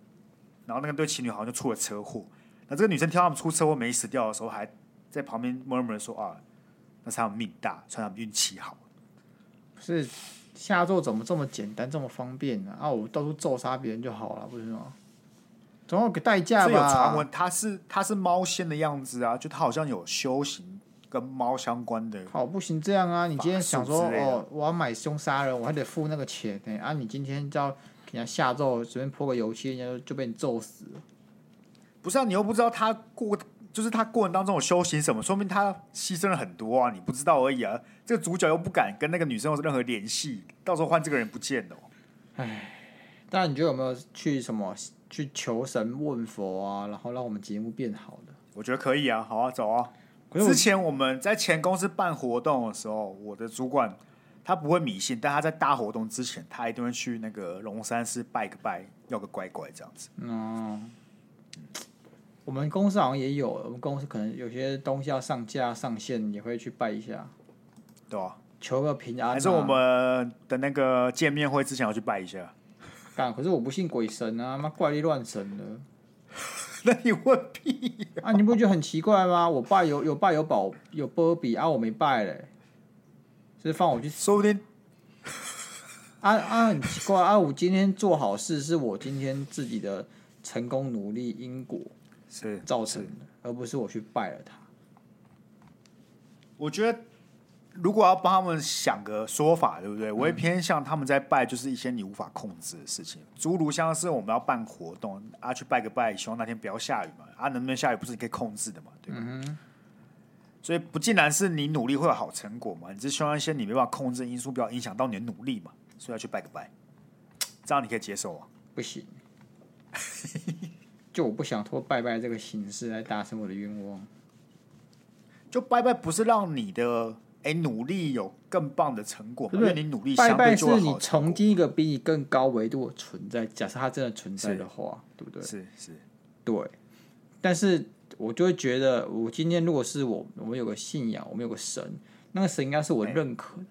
然后那个对情侣好像就出了车祸。那这个女生听他们出车祸没死掉的时候，还在旁边默默的说啊，那是他们命大，算他们运气好，是。下咒怎么这么简单，这么方便呢？啊，我到处咒杀别人就好了，不是吗？总要给代价吧？这有传闻，他是他是猫仙的样子啊，就他好像有修行跟猫相关的。好，不行这样啊！你今天想说哦，我要买凶杀人，我还得付那个钱呢。啊，你今天就要给人家下咒，随便泼个油漆，人家就被你咒死了。不是啊，你又不知道他过。就是他过程当中有修行什么，说明他牺牲了很多啊，你不知道而已啊。这个主角又不敢跟那个女生有任何联系，到时候换这个人不见了。唉，但你觉得有没有去什么去求神问佛啊，然后让我们节目变好的？我觉得可以啊，好啊，走啊。之前我们在前公司办活动的时候，我的主管他不会迷信，但他在大活动之前，他一定会去那个龙山寺拜个拜，要个乖乖这样子。嗯，我们公司好像也有，我们公司可能有些东西要上架上线，也会去拜一下，对啊，求个平安啊。还是我们的那个见面会之前要去拜一下。干，可是我不信鬼神啊，妈怪力乱神的。[laughs] 那你问屁啊！你不觉得很奇怪吗？我拜有有拜有保有波比啊，我没拜嘞，所以放我去，说不定啊啊，很奇怪啊！我今天做好事是我今天自己的成功努力因果是造成的，而不是我去拜了他。我觉得。如果要帮他们想个说法，对不对？我会偏向他们在拜，就是一些你无法控制的事情，诸如像是我们要办活动啊，去拜个拜，希望那天不要下雨嘛。啊，能不能下雨不是你可以控制的嘛，对吧？嗯、所以不尽然是你努力会有好成果嘛，你只希望一些你没办法控制的因素不要影响到你的努力嘛，所以要去拜个拜，这样你可以接受啊？不行，就我不想托拜拜这个形式来达成我的愿望，就拜拜不是让你的。哎，努力有更棒的成果，因为你努力拜拜是你重建一个比你更高维度的存在。假设它真的存在的话，对不对？是是，对。但是我就会觉得，我今天如果是我，我们有个信仰，我们有个神，那个神应该是我认可的，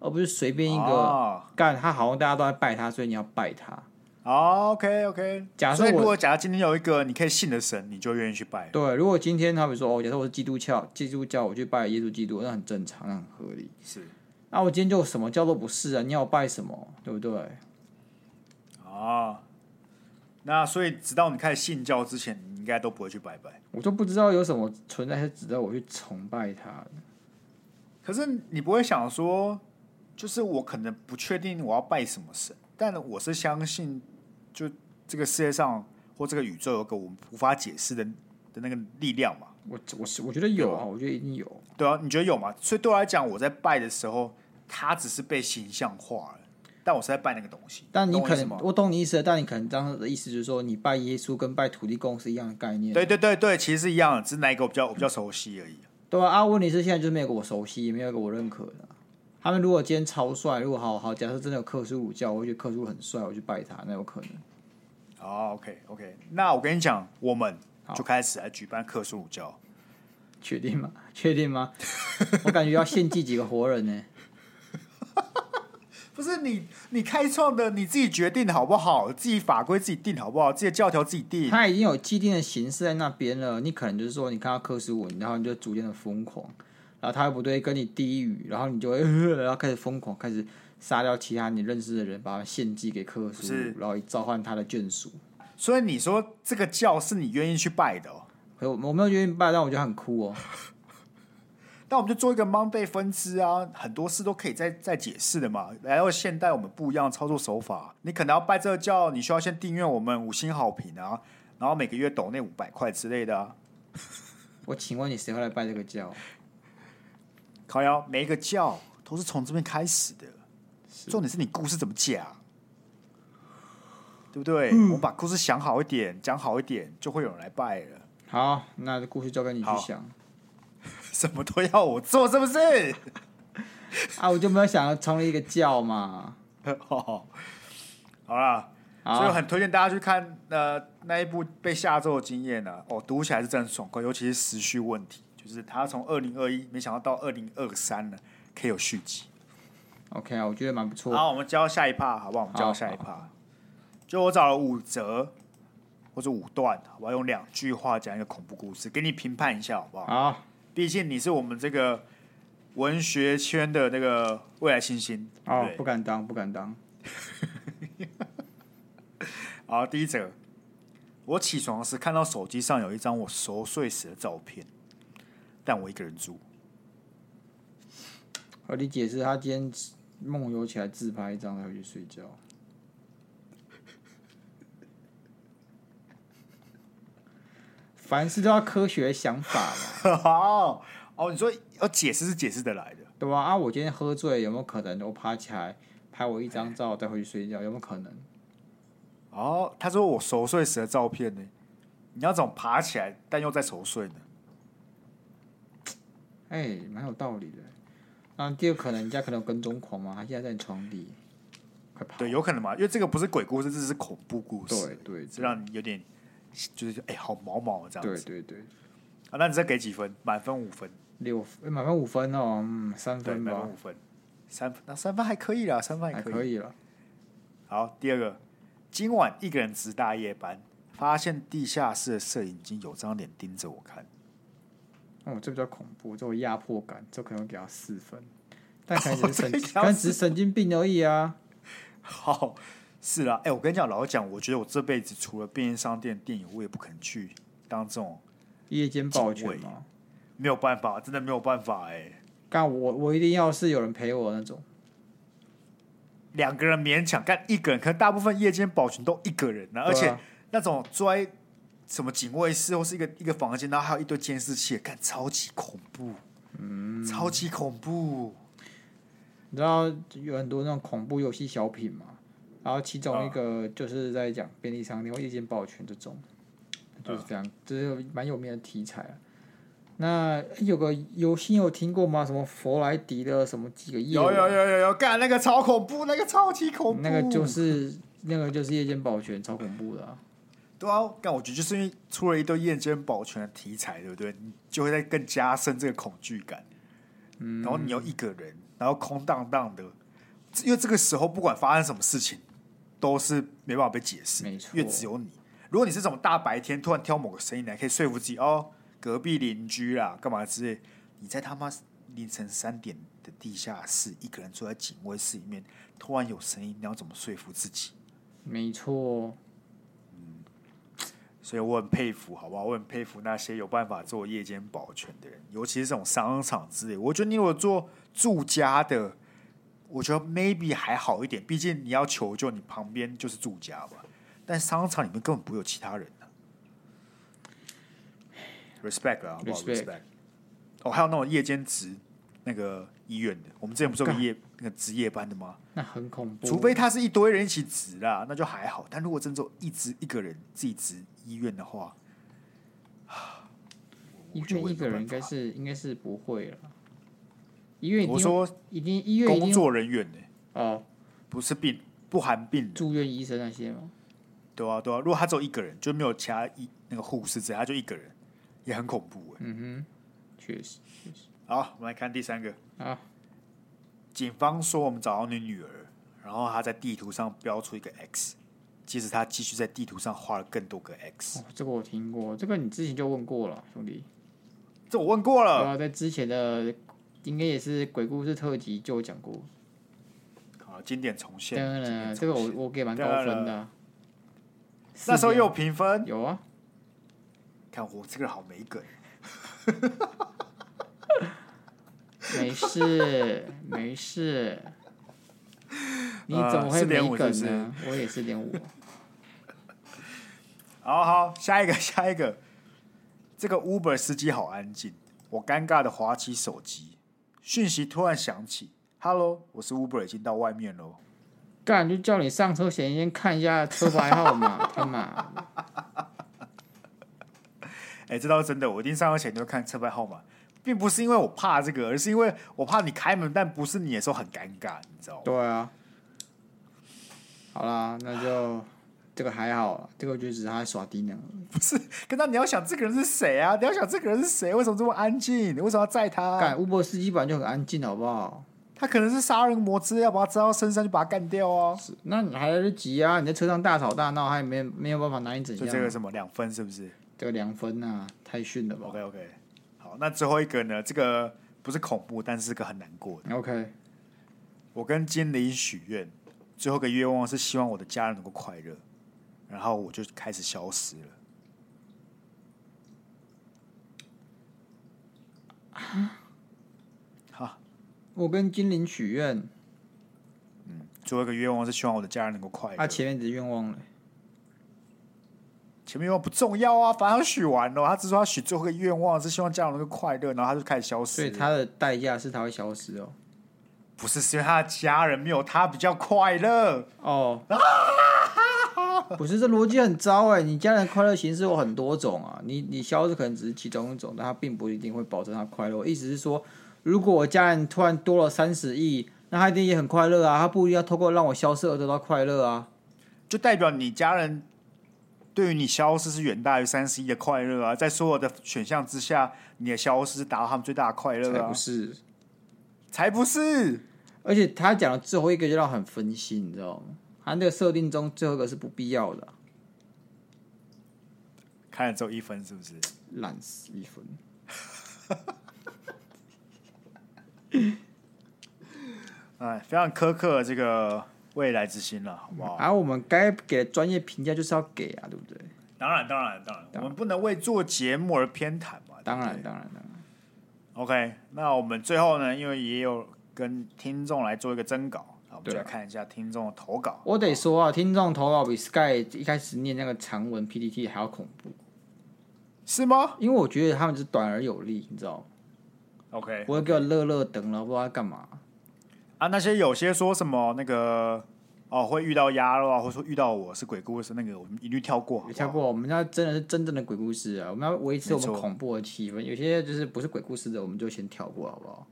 而不是随便一个干。他好像大家都在拜他，所以你要拜他。Oh, OK OK，假设如果假如今天有一个你可以信的神，你就愿意去拜。对，如果今天他比如说哦，假设我是基督教，基督教我去拜耶稣基督，那很正常，那很合理。是。那我今天就什么教都不是啊，你要我拜什么，对不对？哦。那所以直到你开始信教之前，你应该都不会去拜拜。我就不知道有什么存在是值得我去崇拜他的。可是你不会想说，就是我可能不确定我要拜什么神，但我是相信。就这个世界上或这个宇宙有个我们无法解释的的那个力量嘛？我我是我觉得有啊，我觉得一定有。对啊，你觉得有吗？所以对我来讲，我在拜的时候，它只是被形象化了，但我是在拜那个东西。但你可能我，我懂你意思，但你可能当时的意思就是说，你拜耶稣跟拜土地公是一样的概念。对对对对，其实是一样的，只是哪一个我比较我比较熟悉而已。对啊，啊，问题是现在就是没有个我熟悉，也没有一个我认可的。他们如果今天超帅，如果好好，假设真的有克苏鲁教，我会觉得克苏鲁很帅，我去拜他，那有可能。好，OK，OK，那我跟你讲，我们就开始来举办克苏鲁教，确定吗？确定吗？我感觉要献祭几个活人呢？[laughs] 不是你，你开创的，你自己决定好不好？自己法规自己定好不好？自己的教条自己定。他已经有既定的形式在那边了，你可能就是说，你看到克苏鲁，然后你就逐渐的疯狂。然后他又不对，跟你低语，然后你就会，然后开始疯狂，开始杀掉其他你认识的人，把他献祭给克苏鲁，然后召唤他的眷属。所以你说这个教是你愿意去拜的哦？我我没有愿意拜，但我觉得很酷哦。[laughs] 那我们就做一个 Monday 分支啊，很多事都可以再再解释的嘛。来到现代，我们不一样的操作手法，你可能要拜这个教，你需要先订阅我们五星好评啊，然后每个月抖那五百块之类的啊。[laughs] 我请问你，谁会来拜这个教？靠腰，每一个教都是从这边开始的。重点是你故事怎么讲，对不对？嗯、我把故事想好一点，讲好一点，就会有人来拜了。好，那这故事交给你去想。[laughs] 什么都要我做，是不是？[laughs] 啊，我就没有想要成立一个教嘛。[laughs] 好啦，所以我很推荐大家去看呃那一部被下咒的经验呢、啊。哦，读起来是真的爽快，尤其是时序问题。就是他从二零二一，没想到到二零二三了，可以有续集。OK 啊，我觉得蛮不错。好，我们交下一趴，好不好？我们交下一趴。就我找了五折或者五段，我要用两句话讲一个恐怖故事，给你评判一下，好不好？好。毕竟你是我们这个文学圈的那个未来新星。哦，不敢当，不敢当。[laughs] 好，第一则，我起床时看到手机上有一张我熟睡时的照片。但我一个人住。和你解释，他今天梦游起来自拍一张，才回去睡觉。[laughs] 凡事都要科学想法嘛。[laughs] 哦哦，你说要解释是解释得来的，对吧？啊，我今天喝醉，有没有可能我爬起来拍我一张照，再回去睡觉？有没有可能？哦，他说我熟睡时的照片呢？你要怎么爬起来，但又在熟睡呢？哎，蛮有道理的。那第二可能，人家可能有跟踪狂嘛，他现在在你床底，快跑！对，有可能嘛，因为这个不是鬼故事，这是恐怖故事。对对，这让你有点就是哎，好毛毛这样子。对对对。啊，那你再给几分？满分五分。六分，满分五分哦，嗯，三分吧。满分五分，三分，那三分还可以啦，三分还可以，还可以了。好，第二个，今晚一个人值大夜班，发现地下室的摄影机有张脸盯着我看。哦，这比较恐怖，这种压迫感，这可能给他四分。但可能只是 [laughs] 神，可能只是神经病而已啊。[laughs] 好，是啦，哎、欸，我跟你讲，老实讲，我觉得我这辈子除了便利商店、电影，我也不可能去当这种夜间保全吗？没有办法，真的没有办法、欸。哎，干我，我一定要是有人陪我那种。两个人勉强干一个人，可能大部分夜间保全都一个人呢、啊，而且那种追。什么警卫室或是一个一个房间，然后还有一堆监视器，看超级恐怖，嗯，超级恐怖。你知道有很多那种恐怖游戏小品嘛？然后其中一个就是在讲便利商店或夜间保全这种，就是这样，这是蛮有名的题材啊。那有个游戏有听过吗？什么佛莱迪的什么几个夜？有有有有有，干那个超恐怖，那个超级恐怖，那个就是那个就是夜间保全，超恐怖的啊。对啊，但我觉得就是因为出了一堆夜间保全的题材，对不对？你就会在更加深这个恐惧感。嗯，然后你又一个人，然后空荡荡的，因为这个时候不管发生什么事情，都是没办法被解释，没错。因为只有你。如果你是这种大白天突然挑某个声音来，可以说服自己哦，隔壁邻居啦，干嘛之类。你在他妈凌晨三点的地下室，一个人坐在警卫室里面，突然有声音，你要怎么说服自己？没错。所以我很佩服，好不好？我很佩服那些有办法做夜间保全的人，尤其是这种商场之类。我觉得你如果做住家的，我觉得 maybe 还好一点，毕竟你要求救，你旁边就是住家嘛。但商场里面根本不会有其他人呢、啊。Respect 啊，好不好？Respect。哦，还有那种夜间值那个医院的，我们之前不是有个夜那个值夜班的吗？那很恐怖。除非他是一堆人一起值啦，那就还好。但如果真的一直一个人自己值。医院的话，医院一个人应该是应该是不会了。医院我说一定医院工作人员呢？哦，不是病不含病住院医生那些吗？对啊对啊，如果他只有一个人，就没有其他医那个护士之类，他就一个人，也很恐怖哎。嗯哼，确实确实。好，我们来看第三个啊。警方说我们找到你女儿，然后她在地图上标出一个 X。即使他继续在地图上画了更多个 X，哦，这个我听过，这个你之前就问过了，兄弟。这我问过了。对啊，在之前的应该也是鬼故事特辑就有讲过。好，经典重现。当然，这个我我给蛮高分的。那时候也有评分。有啊。看我这个人好没梗。没事，没事。你怎么会没梗呢？我也是点五。[laughs] 好好，下一个，下一个。这个 Uber 司机好安静，我尴尬的滑起手机，讯息突然响起：“Hello，我是 Uber，已经到外面喽。”干就叫你上车前先看一下车牌号码，他妈！[laughs] 哎，这倒是真的，我一定上车前就看车牌号码，并不是因为我怕这个，而是因为我怕你开门，但不是你的时候很尴尬，你知道吗？对啊。好啦，那就这个还好，这个就只是他在耍低能。不是，跟他你要想这个人是谁啊？你要想这个人是谁？为什么这么安静？你为什么要载他？干，Uber 司机本来就很安静，好不好？他可能是杀人魔之类，要把他抓到身上就把他干掉啊！是，那你还来得及啊？你在车上大吵大闹，他也没没有办法拿你怎样？就这个什么两分是不是？这个两分啊，太逊了吧？OK OK，好，那最后一个呢？这个不是恐怖，但是个很难过的。OK，我跟精灵许愿。最后一个愿望是希望我的家人能够快乐，然后我就开始消失了。啊，好，我跟精灵许愿，嗯，最后一个愿望是希望我的家人能够快乐。他前面的愿望呢？前面愿望不重要啊，反正许完了，他只说他许最后一个愿望是希望家人能够快乐，然后他就开始消失。所以他的代价是他会消失哦。不是，是因为他的家人没有他比较快乐哦。[laughs] 不是，这逻辑很糟哎！你家人快乐形式有很多种啊，你你消失可能只是其中一种，但他并不一定会保证他快乐。意思是说，如果我家人突然多了三十亿，那他一定也很快乐啊，他不一定要透过让我消失而得到快乐啊，就代表你家人对于你消失是远大于三十一的快乐啊，在所有的选项之下，你的消失达到他们最大的快乐啊，不是？才不是！而且他讲的最后一个就让很分心，你知道吗？他那个设定中最后一个是不必要的，看了只有一分，是不是？烂死一分。[laughs] 哎，非常苛刻的这个未来之星了，好不好？而、啊、我们该给的专业评价就是要给啊，对不对？当然，当然，当然，我们不能为做节目而偏袒嘛。当然，当然，当然。OK，那我们最后呢，因为也有。跟听众来做一个征稿，我们就来看一下听众的投稿。我得说啊，听众投稿比 Sky 一开始念那个长文 PPT 还要恐怖，是吗？因为我觉得他们是短而有力，你知道吗？OK，我会给我乐乐等了，不知道干嘛啊？那些有些说什么那个哦会遇到鸭肉啊，或者说遇到我是鬼故事，那个我们一律跳过好好，跳过。我们要真的是真正的鬼故事啊，我们要维持我们恐怖的气氛。有些就是不是鬼故事的，我们就先跳过，好不好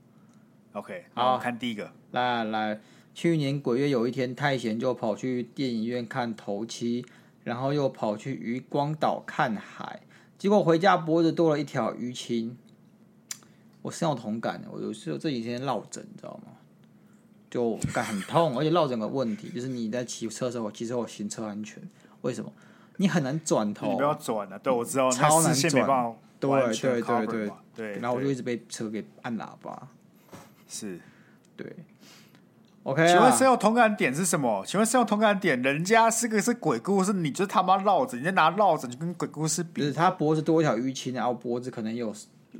？OK，好，看第一个。来来，去年鬼月有一天，太闲就跑去电影院看头七，然后又跑去渔光岛看海，结果回家脖子多了一条淤青。我深有同感，我有时候这几天落枕，你知道吗？就感很痛，而且绕整个问题就是你在骑车的时候，其实我行车安全，为什么？你很难转头，你不要转了，对，我知道，超难转，对对对对对，然后我就一直被车给按喇叭。是，对，OK。请问深有同感点是什么？请问深有同感点，人家是个是鬼故事，你就他妈绕着，你在拿绕着就跟鬼故事比。就是他脖子多一条淤青，然后脖子可能有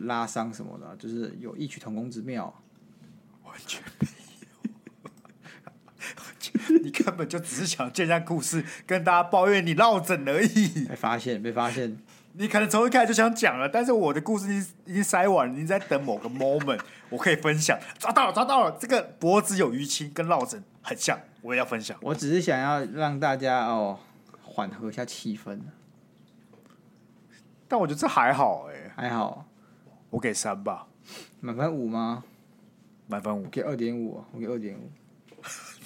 拉伤什么的，就是有异曲同工之妙。完全 [laughs] 你根本就只是想见一下故事，跟大家抱怨你落枕而已。被发现，被发现。你可能从一开始就想讲了，但是我的故事已经已经塞完了，你在等某个 moment，我可以分享。抓到了，抓到了，这个脖子有淤青，跟落枕很像，我也要分享。我只是想要让大家哦缓和一下气氛。但我觉得这还好哎、欸，还好。我给三吧。满分五吗？满分五。给二点五，我给二点五。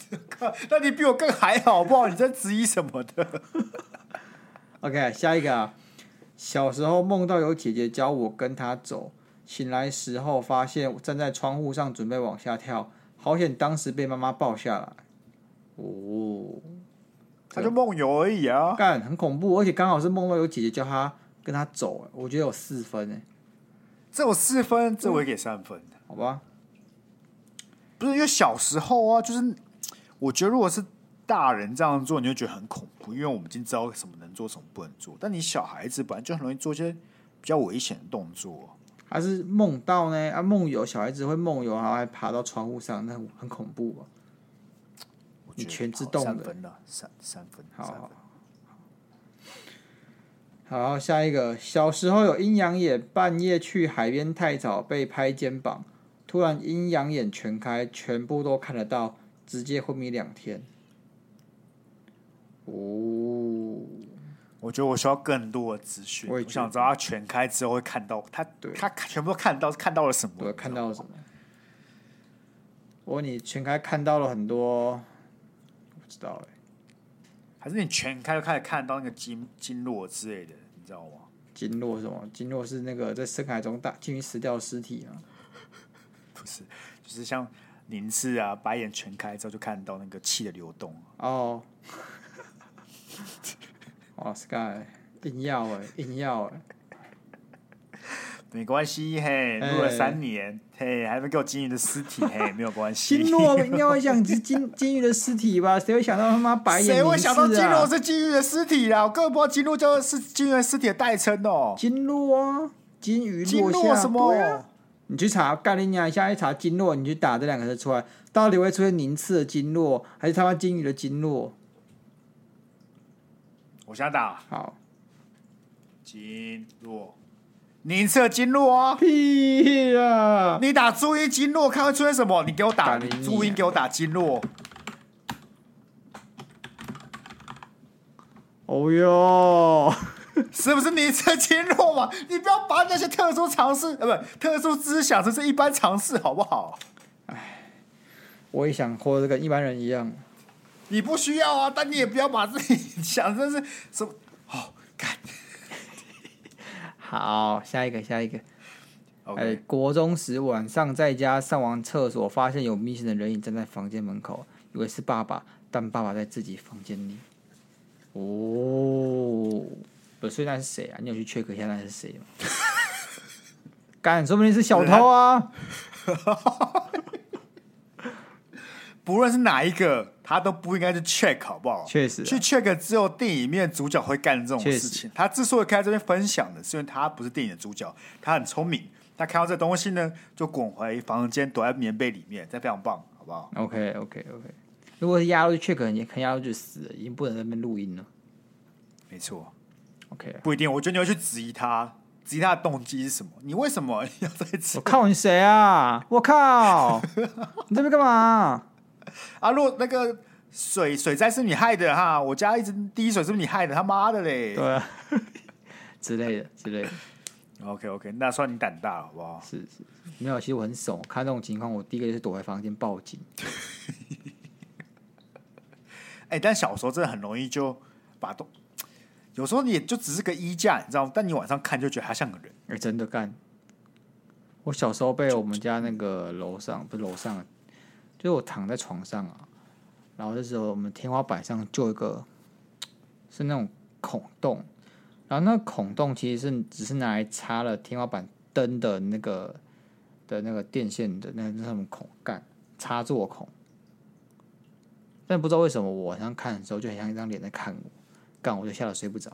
[laughs] 那你比我更还好不好？你在质疑什么的？[laughs] OK，下一个啊。小时候梦到有姐姐教我跟她走，醒来时候发现站在窗户上准备往下跳，好险当时被妈妈抱下来。哦，他就梦游而已啊，干很恐怖，而且刚好是梦到有姐姐叫他跟他走，我觉得有四分哎，这有四分，这我也给三分，好吧？不是因为小时候啊，就是我觉得如果是。大人这样做，你就觉得很恐怖，因为我们已经知道什么能做，什么不能做。但你小孩子本来就很容易做一些比较危险的动作。还是梦到呢？啊，梦游，小孩子会梦游，然后还爬到窗户上，那很，很恐怖吧！你全自动的，三分了，三三分，好好好，好，下一个，小时候有阴阳眼，半夜去海边太早被拍肩膀，突然阴阳眼全开，全部都看得到，直接昏迷两天。哦，我觉得我需要更多的资讯。我想知道他全开之后会看到他，他全部都看到看到了什么？对，看到了什么？我问你，全开看到了很多，不知道哎。还是你全开就开始看到那个经经络之类的，你知道吗？经络什么？经络是那个在深海中大鲸鱼死掉的尸体啊？不是，就是像凝视啊，白眼全开之后就看到那个气的流动哦。[laughs] 哇，Sky，硬要哎，硬要哎，没关系嘿，录了三年，嘿，还没给我金鱼的尸体嘿，[laughs] 没有关系。金诺应该会想是金金鱼的尸体吧？谁会想到他妈白眼？谁会想到金诺是金鱼的尸体啦？我根本不知道金诺就是金鱼的尸体的代称哦。金诺啊，金鱼落下什么？你去查概念啊，下一查经络，你去打这两个字出来，到底会出现宁次的经络，还是他妈金鱼的经络？我想打好，经络，宁次的经络啊？屁啊！你打注音经络，看会出现什么？你给我打注音，给我打经络。哦哟，[laughs] 是不是你这经络嘛？你不要把那些特殊常识，呃，不，特殊知识想成是一般常识，好不好？哎，我也想活得跟一般人一样。你不需要啊，但你也不要把自己想成是什么。哦，干。好，下一个，下一个。哎，国中时晚上在家上完厕所，发现有明显的人影站在房间门口，以为是爸爸，但爸爸在自己房间里。哦，不，所以那是谁啊？你有去 check 一下那是谁吗？[laughs] 干，说不定是小偷啊！[laughs] 不论是哪一个，他都不应该去 check，好不好？确实、啊，去 check 只有电影里面主角会干这种事情。他之所以开这边分享的，是因为他不是电影的主角，他很聪明。他看到这东西呢，就滚回房间，躲在棉被里面，这非常棒，好不好？OK OK OK。如果是压路去 check，你看压路就死了，已经不能在那边录音了。没错。OK，不一定。我觉得你要去质疑他，质疑他的动机是什么？你为什么 [laughs] 要在这？我靠，你谁啊？我靠，[laughs] 你这边干嘛？啊，如果那个水水灾是你害的哈，我家一直滴水是不是你害的？他妈的嘞！对啊，[laughs] 之类的之类的。OK OK，那算你胆大好不好？是是，没有，其实我很怂，看这种情况，我第一个就是躲在房间报警。哎、欸，但小时候真的很容易就把东，有时候也就只是个衣架，你知道吗？但你晚上看就觉得他像个人。哎、真的干！我小时候被我们家那个楼上不是楼上，就是我躺在床上啊，然后那时候我们天花板上就一个是那种孔洞。然后那个孔洞其实是只是拿来插了天花板灯的那个的那个电线的那那什么孔干插座孔，但不知道为什么我晚上看的时候就很像一张脸在看我，干我就吓得睡不着。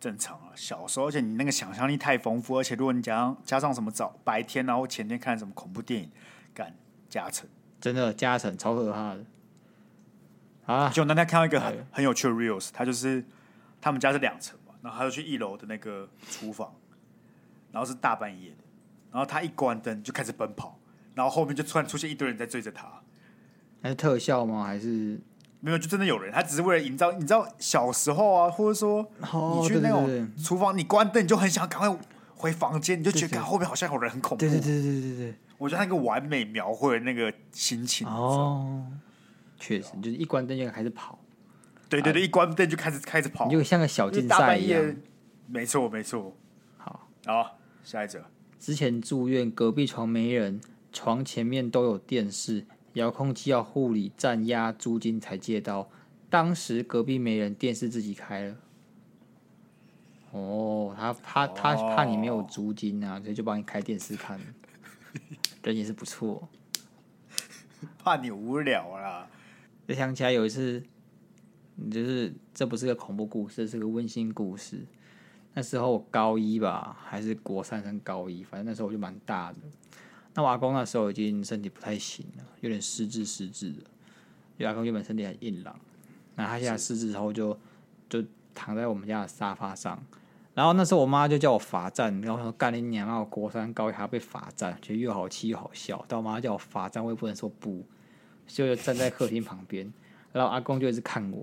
正常啊，小时候而且你那个想象力太丰富，而且如果你加上加上什么早白天然后前天看什么恐怖电影，干加成，真的加成超可怕的。啊！就那天看到一个很很有趣的 reels，他就是他们家是两层嘛，然后他就去一楼的那个厨房，然后是大半夜的，然后他一关灯就开始奔跑，然后后面就突然出现一堆人在追着他，那是特效吗？还是没有？就真的有人，他只是为了营造，你知道小时候啊，或者说你去那种厨房，你关灯你就很想赶快回房间，你就觉得后面好像有人很恐怖。对对对对对对，我觉得那个完美描绘那个心情哦。确实，就是一关灯就开始跑。对对对，啊、一关灯就开始开始跑，你就像个小竞赛一样。没错没错。好，好，下一者。之前住院，隔壁床没人，床前面都有电视、遥控器，要护理站压租金才借到。当时隔壁没人，电视自己开了。哦，他怕他怕你没有租金啊，所以就帮你开电视看。人也是不错。怕你无聊啦。就想起来有一次，就是这不是个恐怖故事，是个温馨故事。那时候我高一吧，还是国三升高一，反正那时候我就蛮大的。那我阿公那时候已经身体不太行了，有点失智失智的。因为阿公原本身体很硬朗，那他现在失智之后就就躺在我们家的沙发上。然后那时候我妈就叫我罚站，然后我说干你娘啊！我国三高一还要被罚站，觉得又好气又好笑。但我妈叫我罚站，我也不能说不。就站在客厅旁边，然后阿公就一直看我，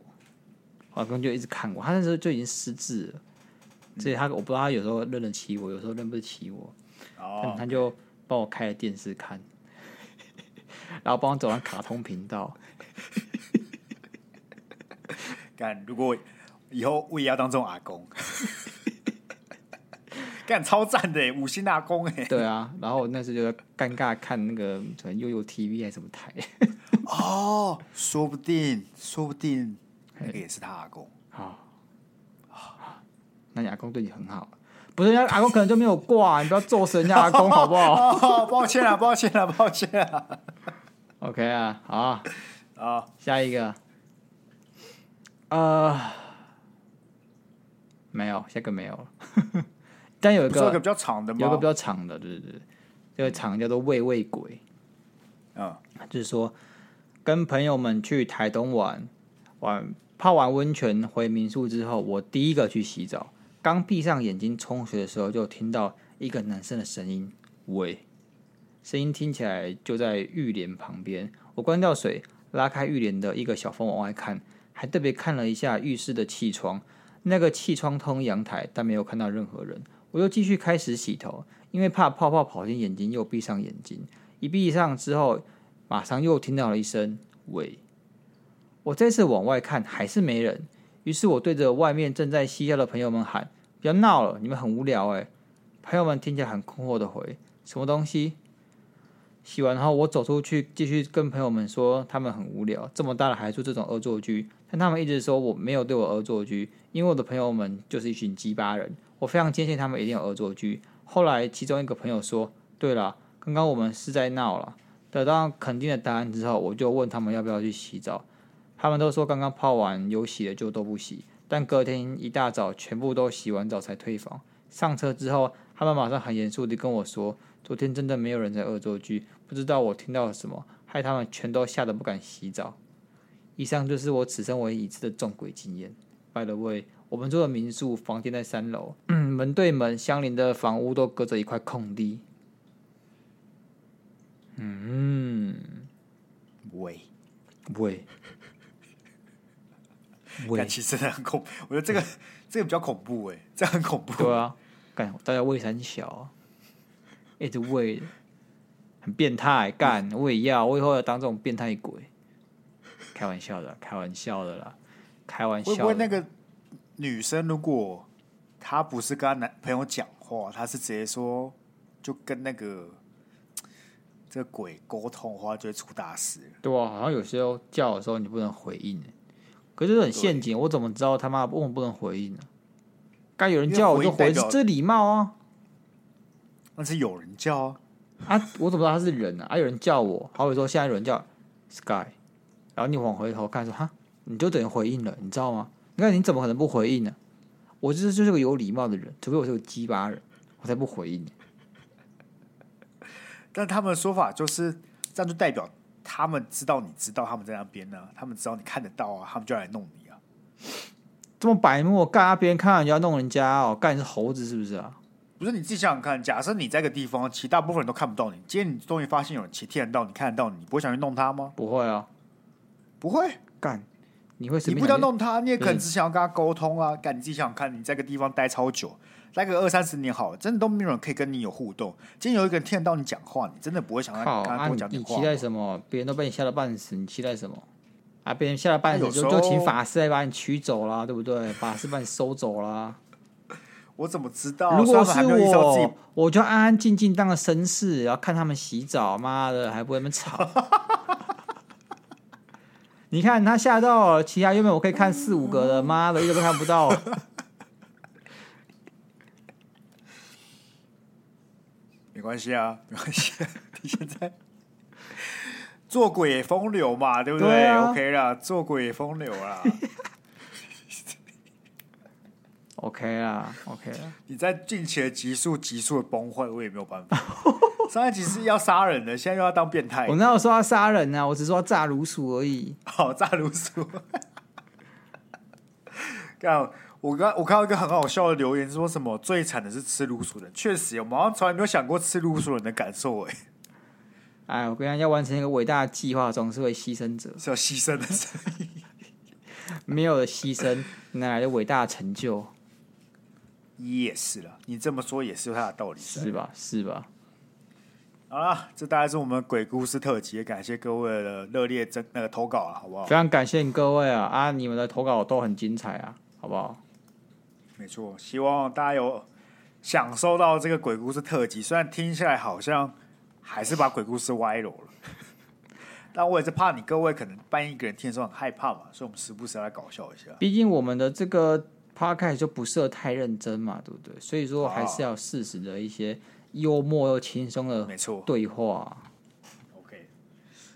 阿公就一直看我。他那时候就已经失智了，所以他我不知道他有时候认得起我，有时候认不起我。哦，他就帮我开了电视看，然后帮我走上卡通频道。[laughs] 干，如果以后我也要当这种阿公，[laughs] 干超赞的五星阿公哎。对啊，然后我那时候就尴尬看那个可能悠悠 TV 还是什么台。哦，说不定，说不定那个也是他阿公。好，那你阿公对你很好，不是？人家阿公可能就没有挂，你不要揍死人家阿公好不好？[laughs] 哦，抱歉了，抱歉了，抱歉了。OK 啊，好，好，下一个。呃，没有，下个没有了。[laughs] 但有一个，有一个比较长的吗？有个比较长的，对对对，这个长叫做“喂喂鬼”。嗯，就是说。跟朋友们去台东玩，玩泡完温泉回民宿之后，我第一个去洗澡。刚闭上眼睛冲水的时候，就听到一个男生的声音：“喂！”声音听起来就在浴帘旁边。我关掉水，拉开浴帘的一个小缝往外看，还特别看了一下浴室的气窗，那个气窗通阳台，但没有看到任何人。我又继续开始洗头，因为怕泡泡跑进眼睛，又闭上眼睛。一闭上之后，马上又听到了一声“喂”。我这次往外看，还是没人。于是我对着外面正在嬉笑的朋友们喊：“不要闹了，你们很无聊哎。”朋友们听起来很困惑的回：“什么东西？”洗完后，我走出去继续跟朋友们说他们很无聊，这么大了还做这种恶作剧。但他们一直说我没有对我恶作剧，因为我的朋友们就是一群鸡巴人。我非常坚信他们一定有恶作剧。后来其中一个朋友说：“对了，刚刚我们是在闹了。”得到肯定的答案之后，我就问他们要不要去洗澡。他们都说刚刚泡完有洗的就都不洗，但隔天一大早全部都洗完澡才退房。上车之后，他们马上很严肃地跟我说：“昨天真的没有人在恶作剧，不知道我听到了什么，害他们全都吓得不敢洗澡。”以上就是我此生唯一一次的撞鬼经验。By the way，我们住的民宿房间在三楼，嗯，[clears throat] 门对门相邻的房屋都隔着一块空地。嗯，喂喂。感其实真的很恐，[laughs] 我觉得这个、嗯、这个比较恐怖哎，[laughs] 这样很恐怖。对啊，干大家喂很小，一直喂，很变态。干我也要，我以后要当这种变态鬼。开玩笑的，开玩笑的啦，开玩笑。会不会那个女生如果她不是跟她男朋友讲话，她是直接说就跟那个这个鬼沟通的话，就会出大事。对啊，好像有时候叫的时候你不能回应。可是这很陷阱，我怎么知道他妈为什么不能回应呢？该有人叫我就回，这礼貌啊。那是有人叫啊，啊，我怎么知道他是人啊？啊，有人叫我，好比说现在有人叫 Sky，然后你往回头看说哈，你就等于回应了，你知道吗？你看你怎么可能不回应呢？我就是就是个有礼貌的人，除非我是个鸡巴人，我才不回应。但他们的说法就是这样，就代表。他们知道你知道他们在那边呢、啊，他们知道你看得到啊，他们就来弄你啊。这么白目，干啊！别人看到人家弄人家哦，干你是猴子是不是啊？不是，你自己想想看，假设你在一个地方，其他部分人都看不到你，今天你终于发现有人其实听得到你，看得到你，你不会想去弄他吗？不会啊，不会干。你会你不要弄他，你也可能只想要跟他沟通啊。干，你自己想想看，你在一个地方待超久。待个二三十年好了，真的都没有人可以跟你有互动。今天有一个人听得到你讲话，你真的不会想要跟他多讲点话。你期待什么？别人都被你吓得半死，你期待什么？啊！别人吓得半死就就请法师来把你取走了，对不对？法师把你收走了。[laughs] 我怎么知道？如果是我，我就安安静静当个绅士，然后看他们洗澡。妈的，还不会那么吵。[laughs] 你看他吓到了，其他原本我可以看四五个的，妈的，一个都看不到。没关系啊，[laughs] 没关系。你现在 [laughs] 做鬼也风流嘛，对不对，？OK 啦，做鬼也风流啦。[laughs] OK 啦，OK 啦。你在近期的急速、急速的崩坏，我也没有办法。上一集是要杀人的，现在又要当变态。我哪有说要杀人呢、啊？我只说要炸如鼠而已。好，炸如鼠。刚。我刚我看到一个很好笑的留言，说什么最惨的是吃老鼠人。确实，我们好像从来没有想过吃老鼠人的感受。哎，哎，我跟你讲，要完成一个伟大的计划，总是会牺牲者，是要牺牲的声音。没有了牺牲，哪来的伟大的成就？也是了，你这么说也是有它的道理，是吧？是吧？好了，这大概是我们鬼故事特辑，感谢各位的热烈真那个投稿啊，好不好？非常感谢各位啊啊！你们的投稿都很精彩啊，好不好？没错，希望大家有享受到这个鬼故事特辑。虽然听起来好像还是把鬼故事歪楼了，[laughs] 但我也是怕你各位可能半夜一个人听的时候很害怕嘛，所以我们时不时要来搞笑一下。毕竟我们的这个 podcast 就不适合太认真嘛，对不对？所以说还是要适时的一些幽默又轻松的，没错，对话。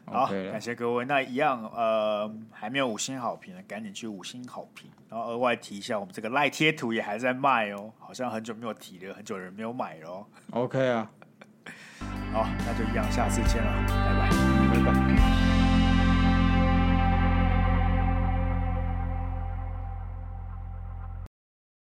好感谢各位。那一样，呃，还没有五星好评的，赶紧去五星好评。然后额外提一下，我们这个赖贴图也还在卖哦，好像很久没有提了，很久人没有买了哦。OK 啊，好，那就一样，下次见了，拜拜，拜拜。